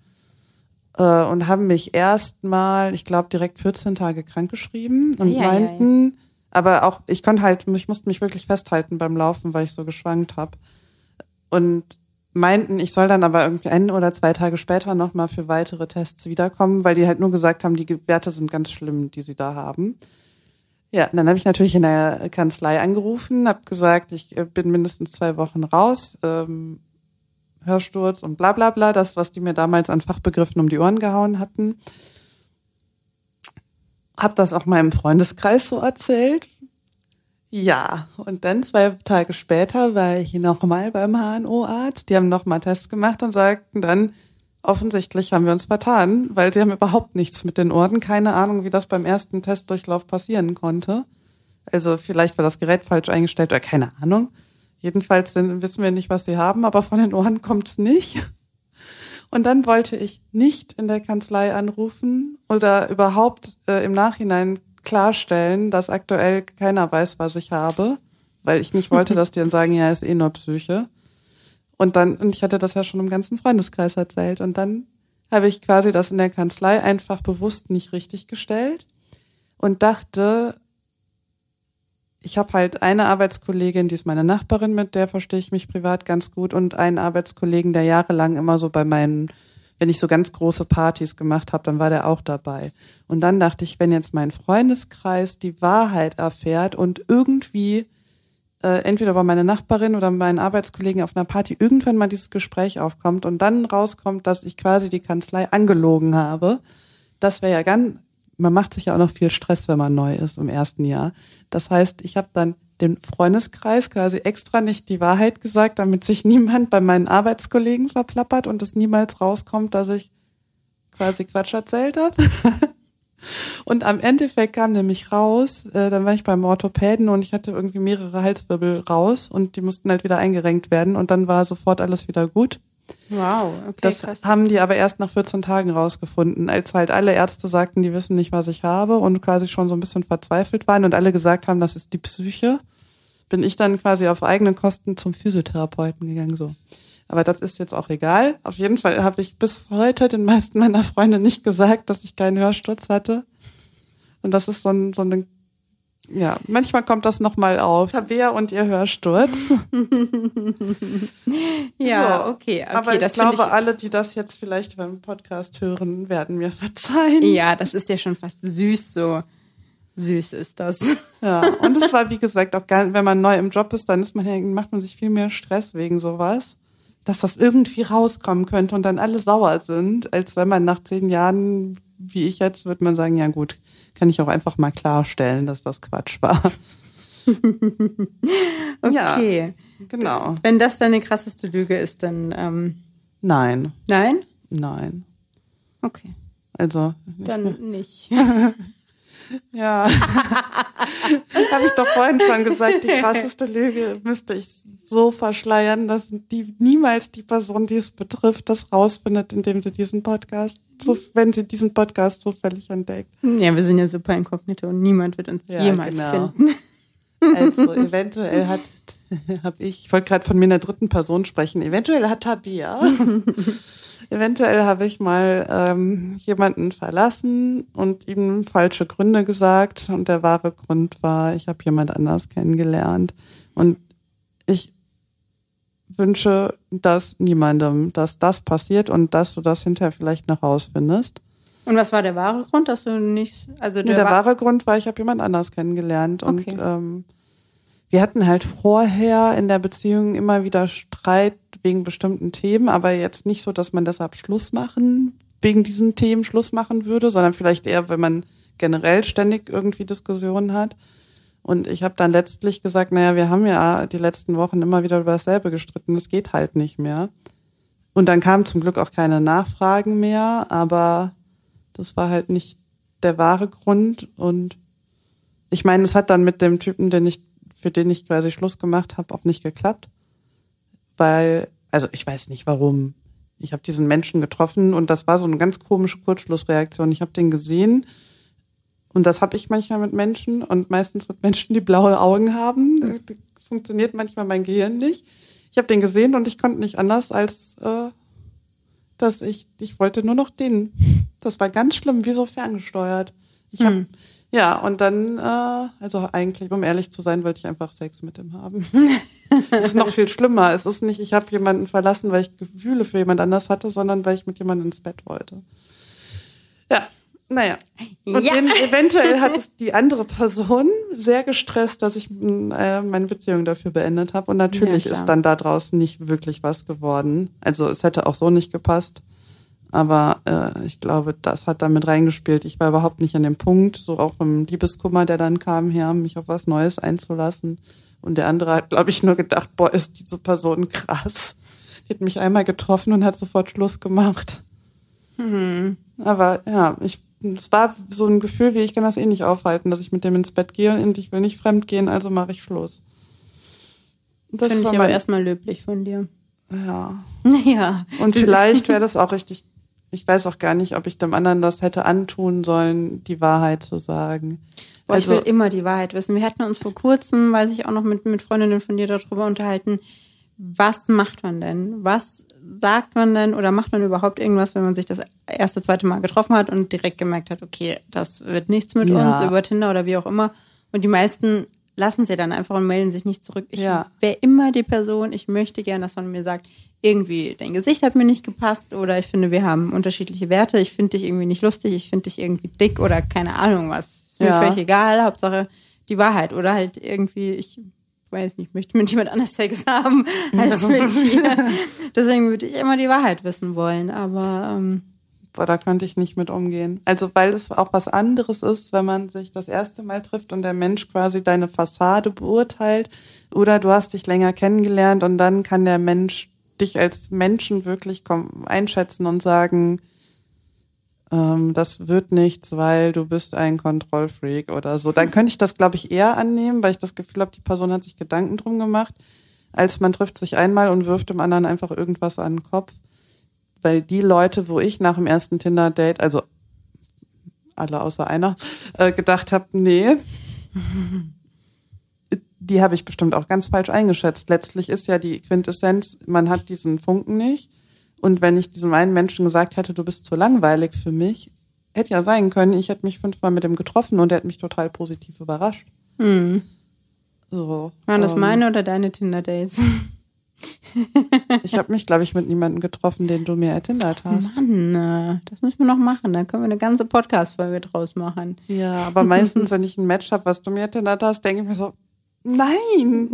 äh, und haben mich erstmal, ich glaube, direkt 14 Tage krankgeschrieben und Eieiei. meinten, aber auch, ich konnte halt, ich musste mich wirklich festhalten beim Laufen, weil ich so geschwankt habe. Und meinten, ich soll dann aber irgendwie ein oder zwei Tage später nochmal für weitere Tests wiederkommen, weil die halt nur gesagt haben, die Werte sind ganz schlimm, die sie da haben. Ja, dann habe ich natürlich in der Kanzlei angerufen, habe gesagt, ich äh, bin mindestens zwei Wochen raus, ähm, Hörsturz und bla bla bla, das, was die mir damals an Fachbegriffen um die Ohren gehauen hatten. Hab das auch meinem Freundeskreis so erzählt. Ja, und dann zwei Tage später war ich nochmal beim HNO-Arzt. Die haben nochmal Tests gemacht und sagten dann, offensichtlich haben wir uns vertan, weil sie haben überhaupt nichts mit den Ohren. Keine Ahnung, wie das beim ersten Testdurchlauf passieren konnte. Also vielleicht war das Gerät falsch eingestellt oder keine Ahnung. Jedenfalls wissen wir nicht, was sie haben, aber von den Ohren kommt's nicht. Und dann wollte ich nicht in der Kanzlei anrufen oder überhaupt äh, im Nachhinein klarstellen, dass aktuell keiner weiß, was ich habe, weil ich nicht wollte, dass die dann sagen, ja, ist eh nur Psyche. Und dann, und ich hatte das ja schon im ganzen Freundeskreis erzählt. Und dann habe ich quasi das in der Kanzlei einfach bewusst nicht richtig gestellt und dachte, ich habe halt eine Arbeitskollegin, die ist meine Nachbarin, mit der verstehe ich mich privat ganz gut und einen Arbeitskollegen, der jahrelang immer so bei meinen wenn ich so ganz große Partys gemacht habe, dann war der auch dabei. Und dann dachte ich, wenn jetzt mein Freundeskreis die Wahrheit erfährt und irgendwie äh, entweder bei meiner Nachbarin oder meinen Arbeitskollegen auf einer Party irgendwann mal dieses Gespräch aufkommt und dann rauskommt, dass ich quasi die Kanzlei angelogen habe, das wäre ja ganz, man macht sich ja auch noch viel Stress, wenn man neu ist im ersten Jahr. Das heißt, ich habe dann dem Freundeskreis quasi extra nicht die Wahrheit gesagt, damit sich niemand bei meinen Arbeitskollegen verplappert und es niemals rauskommt, dass ich quasi Quatsch erzählt habe. Und am Endeffekt kam nämlich raus, äh, dann war ich beim Orthopäden und ich hatte irgendwie mehrere Halswirbel raus und die mussten halt wieder eingerenkt werden und dann war sofort alles wieder gut. Wow, okay, Das krass. haben die aber erst nach 14 Tagen rausgefunden, als halt alle Ärzte sagten, die wissen nicht, was ich habe und quasi schon so ein bisschen verzweifelt waren und alle gesagt haben, das ist die Psyche, bin ich dann quasi auf eigene Kosten zum Physiotherapeuten gegangen, so. Aber das ist jetzt auch egal. Auf jeden Fall habe ich bis heute den meisten meiner Freunde nicht gesagt, dass ich keinen Hörsturz hatte. Und das ist so, ein, so eine, ja, manchmal kommt das nochmal auf. Tabea und ihr Hörsturz. ja, So. okay, okay. Aber ich glaube, alle, die das jetzt vielleicht beim Podcast hören, werden mir verzeihen. Ja, das ist ja schon fast süß so. Süß ist das. Ja, und es war, wie gesagt, auch gar, wenn man neu im Job ist, dann ist man, ja- macht man sich viel mehr Stress wegen sowas, dass das irgendwie rauskommen könnte und dann alle sauer sind, als wenn man nach zehn Jahren, wie ich jetzt, wird man sagen, ja gut, kann ich auch einfach mal klarstellen, dass das Quatsch war. Ja. Okay. Genau. Wenn das deine krasseste Lüge ist, dann ähm, Nein, nein? nein. Okay. Also, Dann nicht. ja. Habe ich doch vorhin schon gesagt, die krasseste Lüge müsste ich so verschleiern, dass die niemals die Person, die es betrifft, das rausfindet, indem sie diesen Podcast, wenn sie diesen Podcast zufällig entdeckt. Ja, wir sind ja super inkognito und niemand wird uns Ja, jemals genau. finden. Also eventuell hat, habe ich, ich wollte gerade von mir in der dritten Person sprechen, eventuell hat Tabia, eventuell habe ich mal ähm, jemanden verlassen und ihm falsche Gründe gesagt. Und der wahre Grund war, ich habe jemand anders kennengelernt. Und ich wünsche das niemandem, dass das passiert und dass du das hinterher vielleicht noch rausfindest. Und was war der wahre Grund, dass du nicht, also Nee, der, der wa- wahre Grund war, ich habe jemand anders kennengelernt und Okay. ähm, wir hatten halt vorher in der Beziehung immer wieder Streit wegen bestimmten Themen, aber jetzt nicht so, dass man deshalb Schluss machen, wegen diesen Themen Schluss machen würde, sondern vielleicht eher, wenn man generell ständig irgendwie Diskussionen hat. Und ich habe dann letztlich gesagt, naja, wir haben ja die letzten Wochen immer wieder über dasselbe gestritten, es geht halt nicht mehr. Und dann kamen zum Glück auch keine Nachfragen mehr, aber das war halt nicht der wahre Grund. Und ich meine, es hat dann mit dem Typen, den ich, für den ich quasi Schluss gemacht habe, auch nicht geklappt. Weil, also ich weiß nicht warum. Ich habe diesen Menschen getroffen und das war so eine ganz komische Kurzschlussreaktion. Ich habe den gesehen und das habe ich manchmal mit Menschen und meistens mit Menschen, die blaue Augen haben. Funktioniert manchmal mein Gehirn nicht. Ich habe den gesehen und ich konnte nicht anders als äh, dass ich, ich wollte nur noch den. Das war ganz schlimm, wie so ferngesteuert. Ich hab, ja, und dann, äh, also eigentlich, um ehrlich zu sein, wollte ich einfach Sex mit ihm haben. Es ist noch viel schlimmer. Es ist nicht, ich habe jemanden verlassen, weil ich Gefühle für jemand anders hatte, sondern weil ich mit jemandem ins Bett wollte. Ja, naja. Und Ja. eventuell hat es die andere Person sehr gestresst, dass ich äh, meine Beziehung dafür beendet habe. Und natürlich Ja, ist dann da draußen nicht wirklich was geworden. Also es hätte auch so nicht gepasst. Aber äh, ich glaube, das hat damit reingespielt. Ich war überhaupt nicht an dem Punkt, so auch im Liebeskummer, der dann kam, her, mich auf was Neues einzulassen. Und der andere hat, glaube ich, nur gedacht, boah, ist diese Person krass. Die hat mich einmal getroffen und hat sofort Schluss gemacht. Aber ja, ich, es war so ein Gefühl, wie ich kann das eh nicht aufhalten, dass ich mit dem ins Bett gehe und ich will nicht fremd gehen, also mache ich Schluss. Das Finde ich aber erstmal löblich von dir. ja. Ja. Und vielleicht wäre das auch richtig, ich weiß auch gar nicht, ob ich dem anderen das hätte antun sollen, die Wahrheit zu sagen. Boah, Also, ich will immer die Wahrheit wissen. Wir hatten uns vor kurzem, weiß ich auch noch mit, mit Freundinnen von dir darüber unterhalten, was macht man denn? Was sagt man denn oder macht man überhaupt irgendwas, wenn man sich das erste, zweite Mal getroffen hat und direkt gemerkt hat, okay, das wird nichts mit Ja. uns über Tinder oder wie auch immer. Und die meisten lassen sie dann einfach und melden sich nicht zurück. Ich Ja. wäre immer die Person, ich möchte gern, dass man mir sagt, irgendwie dein Gesicht hat mir nicht gepasst oder ich finde, wir haben unterschiedliche Werte, ich finde dich irgendwie nicht lustig, ich finde dich irgendwie dick oder keine Ahnung was. Ist mir Ja. völlig egal, Hauptsache die Wahrheit oder halt irgendwie, ich weiß nicht, möchte mit jemand anders Sex haben als mit dir. Deswegen würde ich immer die Wahrheit wissen wollen, aber ähm, Boah, da könnte ich nicht mit umgehen. Also, weil es auch was anderes ist, wenn man sich das erste Mal trifft und der Mensch quasi deine Fassade beurteilt oder du hast dich länger kennengelernt und dann kann der Mensch dich als Menschen wirklich einschätzen und sagen, ähm, das wird nichts, weil du bist ein Kontrollfreak oder so. Dann könnte ich das, glaube ich, eher annehmen, weil ich das Gefühl habe, die Person hat sich Gedanken drum gemacht, als man trifft sich einmal und wirft dem anderen einfach irgendwas an den Kopf weil die Leute, wo ich nach dem ersten Tinder-Date, also alle außer einer, äh, gedacht habe, nee, die habe ich bestimmt auch ganz falsch eingeschätzt. Letztlich ist ja die Quintessenz, man hat diesen Funken nicht. Und wenn ich diesem einen Menschen gesagt hätte, du bist zu langweilig für mich, hätte ja sein können, ich hätte mich fünfmal mit ihm getroffen und er hat mich total positiv überrascht. So, waren das ähm, meine oder deine Tinder-Dates? Ich habe mich, glaube ich, mit niemandem getroffen, den du mir ertindert hast. Mann, äh, das müssen wir noch machen. Da können wir eine ganze Podcast-Folge draus machen. Ja, aber meistens, wenn ich ein Match habe, was du mir ertindert hast, denke ich mir so, nein,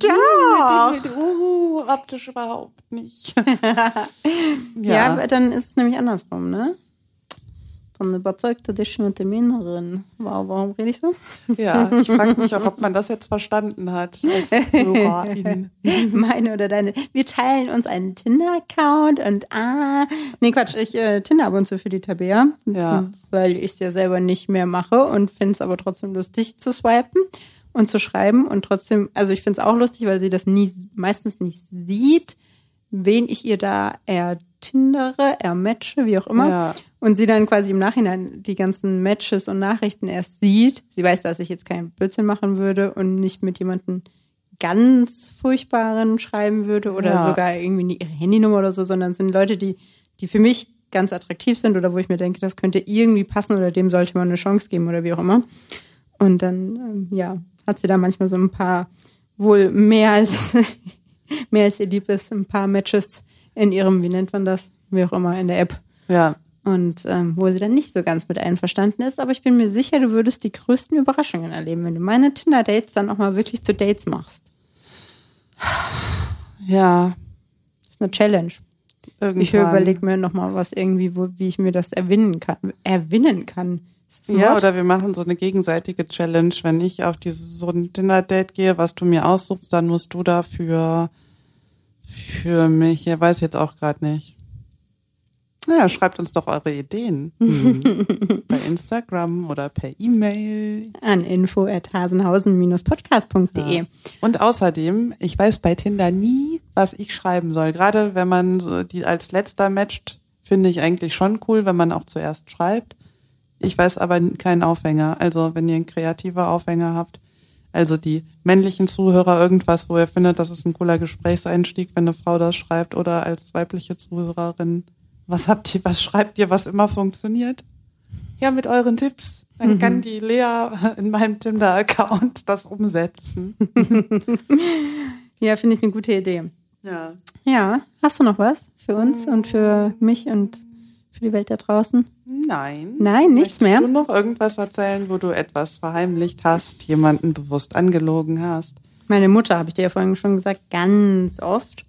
doch. uh, optisch überhaupt nicht. Ja, ja, dann ist es nämlich andersrum, ne? Dann überzeugte dich mit dem Inneren. Wow, warum rede ich so? ja, ich frage mich auch, ob man das jetzt verstanden hat als Hörerin. Meine oder deine. Wir teilen uns einen Tinder-Account und ah. Nee, Quatsch, ich äh, Tinder ab und zu für die Tabea. Ja. Weil ich es ja selber nicht mehr mache und finde es aber trotzdem lustig zu swipen und zu schreiben. Und trotzdem, also ich finde es auch lustig, weil sie das nie, meistens nicht sieht, wen ich ihr da ertindere, ermatche, wie auch immer. Ja. Und sie dann quasi im Nachhinein die ganzen Matches und Nachrichten erst sieht. Sie weiß, dass ich jetzt keinen Blödsinn machen würde und nicht mit jemandem ganz furchtbaren schreiben würde oder Ja. sogar irgendwie ihre Handynummer oder so, sondern es sind Leute, die, die für mich ganz attraktiv sind oder wo ich mir denke, das könnte irgendwie passen oder dem sollte man eine Chance geben oder wie auch immer. Und dann, ähm, ja, hat sie da manchmal so ein paar, wohl mehr als, mehr als ihr lieb ist, ein paar Matches in ihrem, wie nennt man das, wie auch immer, in der App. Ja, Und ähm, wo sie dann nicht so ganz mit einverstanden ist. Aber ich bin mir sicher, du würdest die größten Überraschungen erleben, wenn du meine Tinder-Dates dann auch mal wirklich zu Dates machst. ja, Das ist eine Challenge. irgendwann. Ich überlege mir nochmal was irgendwie, wo, wie ich mir das erwinnen kann. Erwinnen kann. Ein Ja, oder wir machen so eine gegenseitige Challenge. Wenn ich auf dieses, so ein Dinner-Date gehe, was du mir aussuchst, dann musst du dafür für mich, ja, weiß ich jetzt auch gerade nicht. Naja, schreibt uns doch eure Ideen. Hm. Bei Instagram oder per E-Mail. An info at hasenhausen-podcast.de. Und außerdem, ich weiß bei Tinder nie, was ich schreiben soll. Gerade wenn man so die als letzter matcht, finde ich eigentlich schon cool, wenn man auch zuerst schreibt. Ich weiß aber keinen Aufhänger. Also wenn ihr einen kreativer Aufhänger habt, also die männlichen Zuhörer irgendwas, wo ihr findet, das ist ein cooler Gesprächseinstieg, wenn eine Frau das schreibt oder als weibliche Zuhörerin. Was habt ihr, was schreibt ihr, was immer funktioniert? Ja, mit euren Tipps. Dann kann die Lea in meinem Tinder-Account das umsetzen. Ja, finde ich eine gute Idee. Ja. Ja, hast du noch was für uns und für mich und für die Welt da draußen? Nein. Nein, nichts Möchtest mehr? du noch irgendwas erzählen, wo du etwas verheimlicht hast, jemanden bewusst angelogen hast? Meine Mutter, habe ich dir ja vorhin schon gesagt, ganz oft.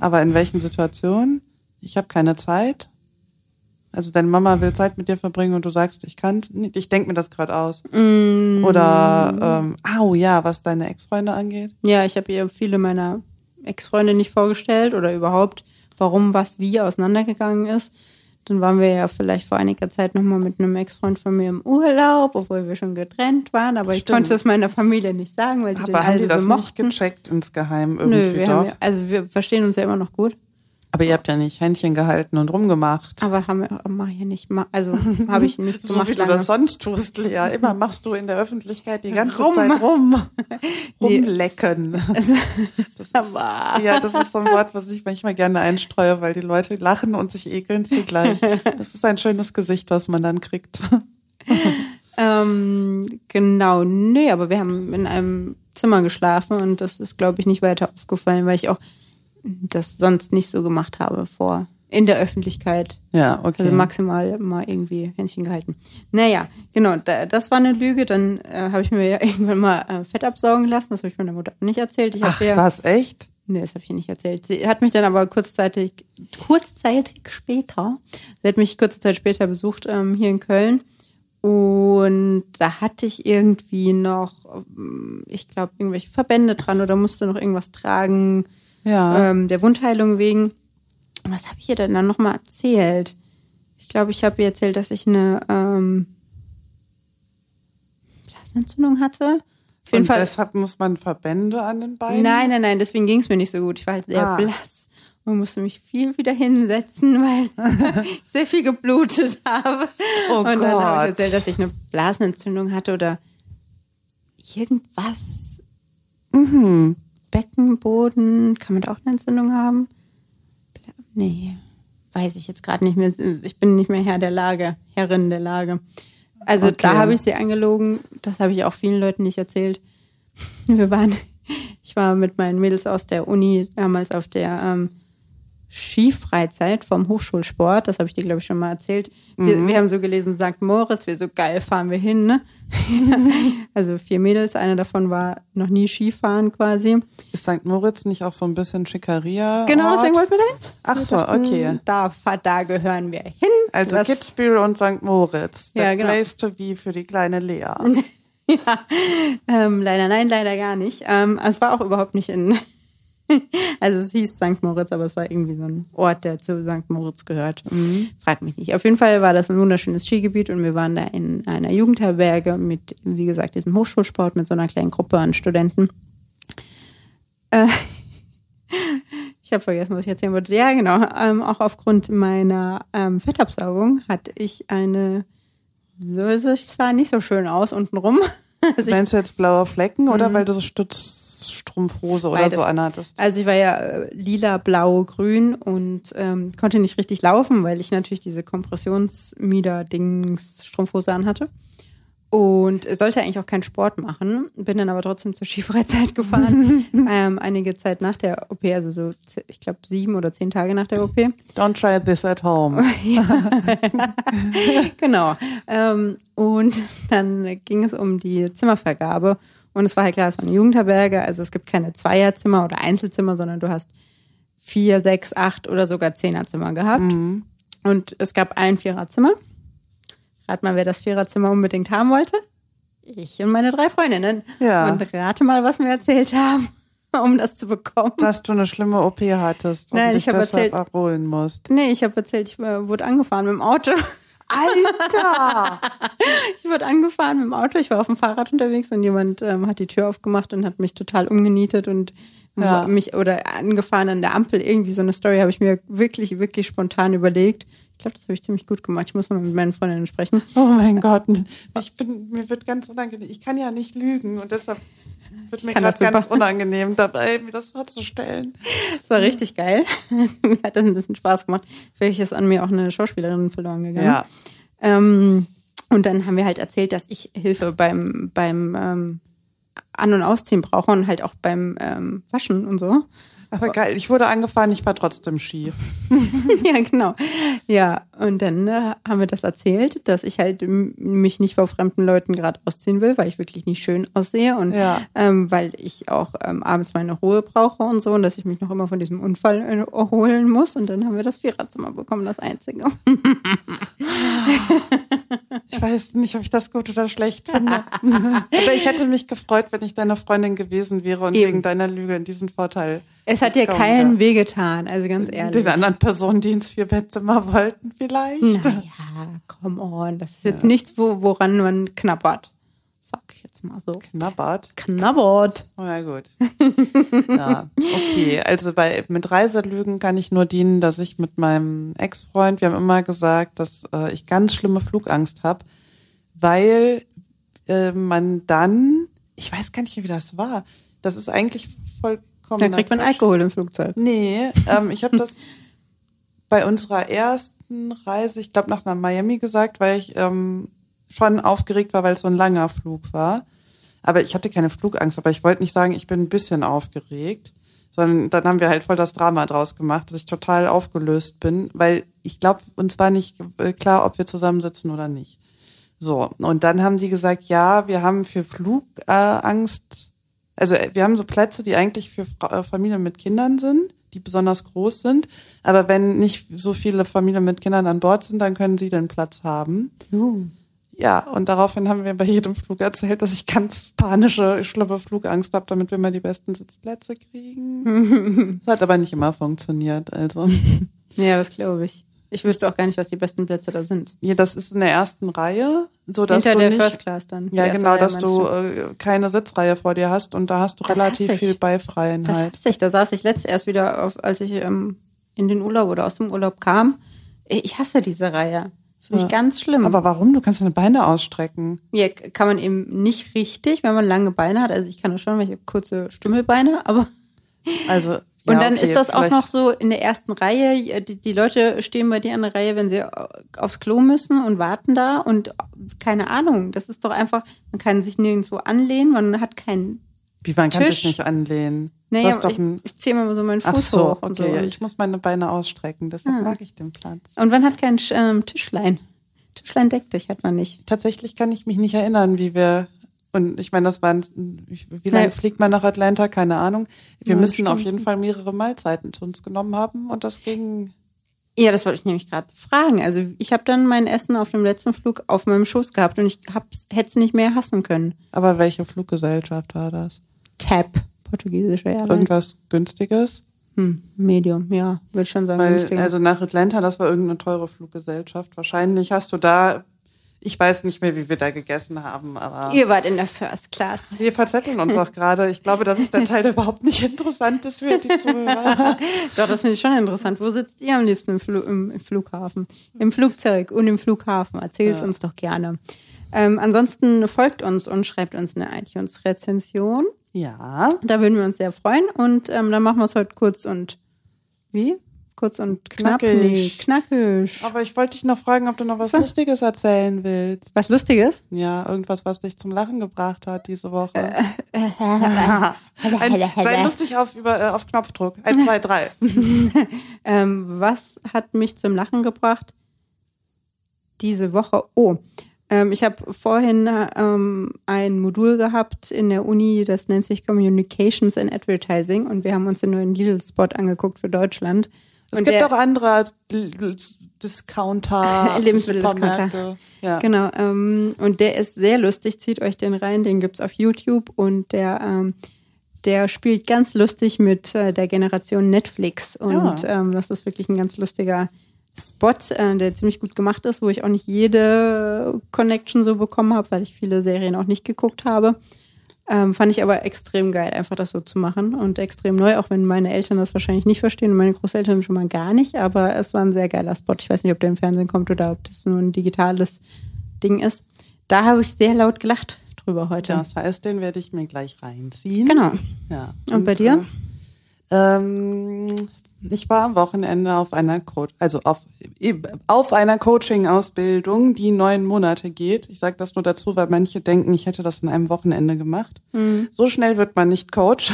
Aber in welchen Situationen? Ich habe keine Zeit. Also deine Mama will Zeit mit dir verbringen und du sagst, ich kann nicht. Ich denke mir das gerade aus. Mm. Oder, ähm, au ja, was deine Ex-Freunde angeht. Ja, ich habe ihr viele meiner Ex-Freunde nicht vorgestellt oder überhaupt, warum was wie auseinandergegangen ist. Dann waren wir ja vielleicht vor einiger Zeit nochmal mit einem Ex-Freund von mir im Urlaub, obwohl wir schon getrennt waren. Aber ich Stimmt. konnte es meiner Familie nicht sagen, weil die den Aber haben alle die das so nicht mochten. gecheckt insgeheim irgendwie Nö, wir doch? haben ja, also wir verstehen uns ja immer noch gut. Aber ihr habt ja nicht Händchen gehalten und rumgemacht. Aber haben wir, mach ich ja nicht, also habe ich nicht So gemacht wie du lange. das sonst tust, Lea. Immer machst du in der Öffentlichkeit die ganze Rum. Zeit rum. Rumlecken. Das ist, ja, das ist so ein Wort, was ich manchmal gerne einstreue, weil die Leute lachen und sich ekeln zugleich. Das ist ein schönes Gesicht, was man dann kriegt. ähm, Genau, nee, aber wir haben in einem Zimmer geschlafen und das ist, glaube ich, nicht weiter aufgefallen, weil ich auch das sonst nicht so gemacht habe vor in der Öffentlichkeit. Ja, okay. Also maximal mal irgendwie Händchen gehalten. Naja, genau, da, das war eine Lüge. Dann äh, habe ich mir ja irgendwann mal äh, Fett absaugen lassen. Das habe ich meiner Mutter nicht erzählt. Ich Ach, ja, was, echt? Nee, das habe ich ihr nicht erzählt. Sie hat mich dann aber kurzzeitig, kurzzeitig später, sie hat mich kurze Zeit später besucht ähm, hier in Köln. Und da hatte ich irgendwie noch, ähm, ich glaube, irgendwelche Verbände dran oder musste noch irgendwas tragen, Ja. ähm, der Wundheilung wegen. Und was habe ich ihr denn dann nochmal erzählt? Ich glaube, ich habe ihr erzählt, dass ich eine ähm, Blasenentzündung hatte. Auf jeden Und Fall. deshalb muss man Verbände an den Beinen? Nein, nein, nein, deswegen ging es mir nicht so gut. Ich war halt sehr Ah. blass und musste mich viel wieder hinsetzen, weil ich sehr viel geblutet habe. Oh und dann habe ich erzählt, dass ich eine Blasenentzündung hatte oder irgendwas. Mhm. Beckenboden, kann man da auch eine Entzündung haben? Nee, weiß ich jetzt gerade nicht mehr. Ich bin nicht mehr Herr der Lage, Herrin der Lage. Also Okay. da habe ich sie angelogen. Das habe ich auch vielen Leuten nicht erzählt. Wir waren, ich war mit meinen Mädels aus der Uni damals auf der ähm, Skifreizeit vom Hochschulsport. Das habe ich dir, glaube ich, schon mal erzählt. Wir, wir haben so gelesen, St. Moritz, wir so geil fahren wir hin. Ne? also vier Mädels, eine davon war noch nie Skifahren quasi. Ist St. Moritz nicht auch so ein bisschen Schickeria? Genau, deswegen wollten wir dahin. Ach Wir so, dachten, okay. Da, da gehören wir hin. Also Das- Kitzbühel und St. Moritz. The Ja, genau. place to be für die kleine Lea. ja, ähm, leider nein, leider gar nicht. Ähm, es war auch überhaupt nicht in, also es hieß St. Moritz, aber es war irgendwie so ein Ort, der zu St. Moritz gehört. Frag mich nicht. Auf jeden Fall war das ein wunderschönes Skigebiet und wir waren da in einer Jugendherberge mit, wie gesagt, diesem Hochschulsport mit so einer kleinen Gruppe an Studenten. Äh, ich habe vergessen, was ich erzählen wollte. Ja, genau. Ähm, auch aufgrund meiner ähm, Fettabsaugung hatte ich eine so, es sah nicht so schön aus untenrum. Also Meinst du jetzt blaue Flecken oder weil du so Stützstrumpfhose oder Beides. so anhattest? also ich war ja äh, lila, blau, grün und ähm, konnte nicht richtig laufen, weil ich natürlich diese Kompressionsmieder-Dings Strumpfhose anhatte. Und sollte eigentlich auch keinen Sport machen, bin dann aber trotzdem zur Skifreizeit gefahren. ähm, einige Zeit nach der OP, also so, ich glaube, sieben oder zehn Tage nach der OP. Don't try this at home. genau. Ähm, und dann ging es um die Zimmervergabe. Und es war halt klar, es war eine Jugendherberge. Also es gibt keine Zweierzimmer oder Einzelzimmer, sondern du hast vier, sechs, acht oder sogar Zehnerzimmer gehabt. Und es gab ein Viererzimmer. Rat mal, wer das Viererzimmer unbedingt haben wollte. Ich und meine drei Freundinnen. Ja. Und rate mal, was wir erzählt haben, um das zu bekommen. Dass du eine schlimme OP hattest und Nein, dich ich deshalb erzählt- abholen musst. Nee, ich habe erzählt, ich äh, wurde angefahren mit dem Auto. Alter! Ich wurde angefahren mit dem Auto, ich war auf dem Fahrrad unterwegs und jemand ähm, hat die Tür aufgemacht und hat mich total umgenietet und Ja. mich oder angefahren an der Ampel. Irgendwie so eine Story habe ich mir wirklich, wirklich spontan überlegt. Ich glaube, das habe ich ziemlich gut gemacht. Ich muss mal mit meinen Freundinnen sprechen. Oh mein Gott. Ich bin, mir wird ganz unangenehm. Ich kann ja nicht lügen und deshalb wird mir kann gerade ganz unangenehm dabei, mir das vorzustellen. Das war richtig geil. mir hat das ein bisschen Spaß gemacht. Vielleicht ist an mir auch eine Schauspielerin verloren gegangen. Ja. Ähm, und dann haben wir halt erzählt, dass ich Hilfe beim, beim ähm, An- und Ausziehen brauche und halt auch beim ähm, Waschen und so. Aber geil, ich wurde angefahren, ich war trotzdem Ski. ja, genau. Ja, und dann äh, haben wir das erzählt, dass ich halt m- mich nicht vor fremden Leuten gerade ausziehen will, weil ich wirklich nicht schön aussehe und Ja. ähm, weil ich auch ähm, abends meine Ruhe brauche und so und dass ich mich noch immer von diesem Unfall äh, erholen muss. Und dann haben wir das Viererzimmer bekommen, das einzige. Ich weiß nicht, ob ich das gut oder schlecht finde. Aber ich hätte mich gefreut, wenn ich deine Freundin gewesen wäre und Eben. wegen deiner Lüge in diesen Vorteil. Es hat dir keinen wäre. wehgetan, also ganz ehrlich. Den anderen Personen, die ins Vierbettzimmer wollten, vielleicht. Naja, come on. Das ist jetzt nichts, wo, woran man knabbert. Jetzt mal so. Knabbert. Knabbert. Oh ja, gut. ja, okay. Also bei, mit Reiselügen kann ich nur dienen, dass ich mit meinem Ex-Freund, wir haben immer gesagt, dass äh, ich ganz schlimme Flugangst habe, weil äh, man dann, ich weiß gar nicht, wie das war. Das ist eigentlich vollkommen. Dann kriegt man Alkohol im Flugzeug. Nee, ähm, ich habe das bei unserer ersten Reise, ich glaube nach nach Miami gesagt, weil ich ähm, schon aufgeregt war, weil es so ein langer Flug war. Aber ich hatte keine Flugangst, aber ich wollte nicht sagen, ich bin ein bisschen aufgeregt, sondern dann haben wir halt voll das Drama draus gemacht, dass ich total aufgelöst bin, weil ich glaube, uns war nicht äh, klar, ob wir zusammensitzen oder nicht. So, und dann haben die gesagt, ja, wir haben für Flugangst, also äh, wir haben so Plätze, die eigentlich für äh, Familien mit Kindern sind, die besonders groß sind, aber wenn nicht so viele Familien mit Kindern an Bord sind, dann können sie den Platz haben. Uh. Ja, und daraufhin haben wir bei jedem Flug erzählt, dass ich ganz panische, schlimme Flugangst habe, damit wir mal die besten Sitzplätze kriegen. Das hat aber nicht immer funktioniert, also. Ja, das glaube ich. Ich wüsste auch gar nicht, was die besten Plätze da sind. Ja, das ist in der ersten Reihe, so dass Hinter du der nicht, First Class dann. Ja genau, Reihe, dass meinst du äh, keine Sitzreihe vor dir hast und da hast du Das relativ viel Das Beifreienheit. hasse ich. Da saß ich letztes erst wieder, auf, als ich ähm, in den Urlaub oder aus dem Urlaub kam. Ich hasse diese Reihe. Finde ich ganz schlimm. Aber warum? Du kannst deine Beine ausstrecken. ja, kann man eben nicht richtig, wenn man lange Beine hat. Also ich kann das schon, weil ich habe kurze Stümmelbeine, aber Also und ja, dann okay, ist das auch vielleicht- noch so in der ersten Reihe. Die, die Leute stehen bei dir an der Reihe, wenn sie aufs Klo müssen und warten da und keine Ahnung. Das ist doch einfach, man kann sich nirgendwo anlehnen, man hat keinen. Wie man kann Tisch. sich nicht anlehnen. Naja, ich, ein, ich ziehe mal so meinen Fuß ach so, hoch und okay, so. ja, ich muss meine Beine ausstrecken, deshalb mag ich den Platz. und man hat kein ähm, Tischlein. Tischlein deck dich hat man nicht. Tatsächlich kann ich mich nicht erinnern, wie wir und ich meine, das waren wie lange fliegt man nach Atlanta? Keine Ahnung. Wir Neun müssen auf Stunden. jeden Fall mehrere Mahlzeiten zu uns genommen haben und das ging. Ja, das wollte ich nämlich gerade fragen. Also ich habe dann mein Essen auf dem letzten Flug auf meinem Schoß gehabt und ich hätte es nicht mehr hassen können. Aber welche Fluggesellschaft war das? Tap, portugiesische Airline. Irgendwas günstiges? Hm, Medium, ja, würde schon sagen. Weil, günstiger. also nach Atlanta, das war irgendeine teure Fluggesellschaft. Wahrscheinlich hast du da, ich weiß nicht mehr, wie wir da gegessen haben, aber Ihr wart in der First Class. wir verzetteln uns auch gerade. Ich glaube, das ist der Teil, der überhaupt nicht interessant ist für die Zuhörer. Doch, das finde ich schon interessant. Wo sitzt ihr am liebsten im, Flu im, Flughafen? Im Flugzeug und im Flughafen. Erzählt es uns doch gerne. Ähm, ansonsten folgt uns und schreibt uns eine iTunes-Rezension. Ja, Da würden wir uns sehr freuen. Und ähm, dann machen wir es heute kurz und wie? Kurz und knapp? Knackig. Nee, knackig. aber ich wollte dich noch fragen, ob du noch was So. Lustiges erzählen willst. Was Lustiges? Ja, irgendwas, was dich zum Lachen gebracht hat diese Woche. Ein, sei lustig auf, über, äh, auf Knopfdruck. Eins, zwei, drei. Ähm, was hat mich zum Lachen gebracht diese Woche? Oh, ähm, ich habe vorhin ähm, ein Modul gehabt in der Uni, das nennt sich Communications and Advertising und wir haben uns den neuen Lidl-Spot angeguckt für Deutschland. Es und gibt auch andere Discounter, Lebensmitteldiscounter. Ja. Genau, ähm, und der ist sehr lustig, zieht euch den rein, den gibt's auf YouTube und der, ähm, der spielt ganz lustig mit äh, der Generation Netflix und Ja. ähm, das ist wirklich ein ganz lustiger Spot, äh, der ziemlich gut gemacht ist, wo ich auch nicht jede Connection so bekommen habe, weil ich viele Serien auch nicht geguckt habe. Ähm, fand ich aber extrem geil, einfach das so zu machen und extrem neu, auch wenn meine Eltern das wahrscheinlich nicht verstehen und meine Großeltern schon mal gar nicht, aber es war ein sehr geiler Spot. Ich weiß nicht, ob der im Fernsehen kommt oder ob das nur ein digitales Ding ist. Da habe ich sehr laut gelacht drüber heute. Das heißt, den werde ich mir gleich reinziehen. Genau. Ja. Und bei dir? Ähm, ich war am Wochenende auf einer Co also auf, auf einer Coaching-Ausbildung, die neun Monate geht. Ich sage das nur dazu, weil manche denken, ich hätte das in einem Wochenende gemacht. So schnell wird man nicht Coach.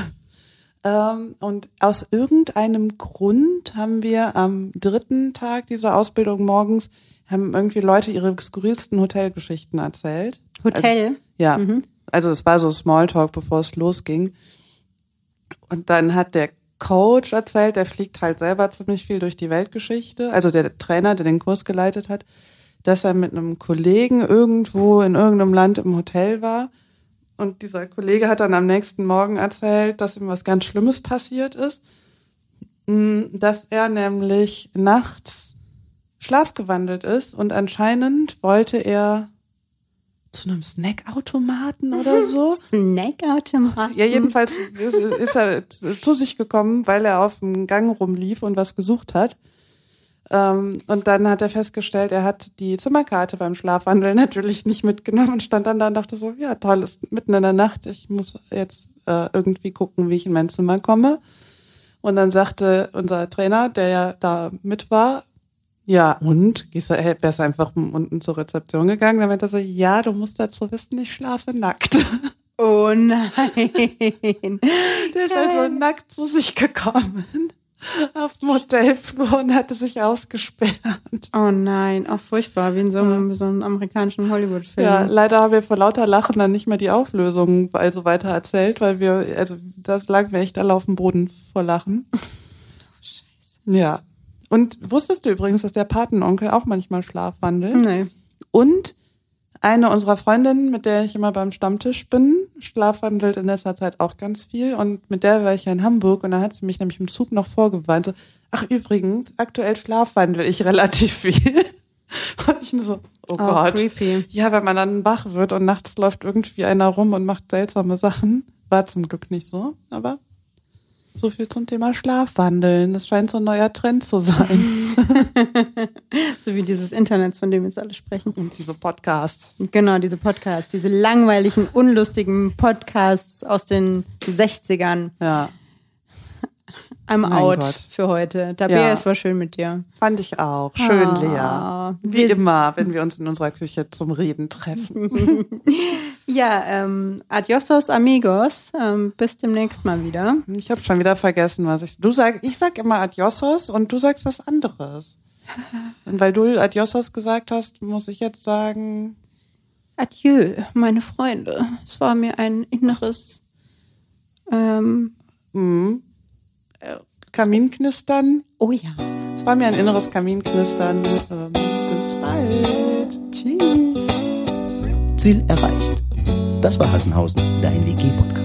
Ähm, und aus irgendeinem Grund haben wir am dritten Tag dieser Ausbildung morgens haben irgendwie Leute ihre skurrilsten Hotelgeschichten erzählt. Hotel? Ja, also es war so Smalltalk, bevor es losging. Und dann hat der Coach erzählt, der fliegt halt selber ziemlich viel durch die Weltgeschichte, also der Trainer, der den Kurs geleitet hat, dass er mit einem Kollegen irgendwo in irgendeinem Land im Hotel war. Und dieser Kollege hat dann am nächsten Morgen erzählt, dass ihm was ganz Schlimmes passiert ist. Mm, Dass er nämlich nachts schlafgewandelt ist und anscheinend wollte er zu einem Snackautomaten oder so. Snackautomat. Ja, jedenfalls ist, ist er zu sich gekommen, weil er auf dem Gang rumlief und was gesucht hat. Ähm, und dann hat er festgestellt, er hat die Zimmerkarte beim Schlafwandeln natürlich nicht mitgenommen und stand dann da und dachte so, ja, toll, ist mitten in der Nacht, ich muss jetzt äh, irgendwie gucken, wie ich in mein Zimmer komme. Und dann sagte unser Trainer, der ja da mit war, Ja, und? Gehst du, hey, wärst du einfach unten zur Rezeption gegangen, dann meinte er so, ja, du musst dazu wissen, ich schlafe nackt. Oh nein. Der ist also nackt zu sich gekommen auf dem Hotelflur und hatte sich ausgesperrt. Oh nein, auch furchtbar, wie in so einem, so einem amerikanischen Hollywood-Film. Ja, leider haben wir vor lauter Lachen dann nicht mehr die Auflösung also weiter erzählt, weil wir, also das lag mir echt alle auf dem Boden vor Lachen. Scheiße. Ja. Und wusstest du übrigens, dass der Patenonkel auch manchmal schlafwandelt? Nee. Und eine unserer Freundinnen, mit der ich immer beim Stammtisch bin, schlafwandelt in letzter Zeit auch ganz viel. Und mit der war ich ja in Hamburg und da hat sie mich nämlich im Zug noch vorgewarnt. So, ach übrigens, aktuell schlafwandel ich relativ viel. Und ich nur so, oh, Gott. creepy. Ja, wenn man dann wach wird und nachts läuft irgendwie einer rum und macht seltsame Sachen. War zum Glück nicht so, aber so viel zum Thema Schlafwandeln. Das scheint so ein neuer Trend zu sein. So wie dieses Internet, von dem jetzt alle sprechen. Und diese Podcasts. Genau, diese Podcasts, diese langweiligen, unlustigen Podcasts aus den 60ern. Ja. I'm Mein out Gott. für heute. Tabea, Ja. es war schön mit dir. Fand ich auch. Schön, Ah. Lea. Wie immer, wenn wir uns in unserer Küche zum Reden treffen. Ja, ähm, adiosos amigos. Ähm, bis demnächst mal wieder. Ich habe schon wieder vergessen, was ich. Du sag, ich sag immer Adiosos und du sagst was anderes. Und weil du Adiosos gesagt hast, muss ich jetzt sagen. Adieu, meine Freunde. Es war mir ein inneres ähm, Kaminknistern. Oh ja. Es war mir ein inneres Kaminknistern. Ähm, bis bald. Tschüss. Ziel erreicht. Das war Hassenhausen, dein WG-Podcast.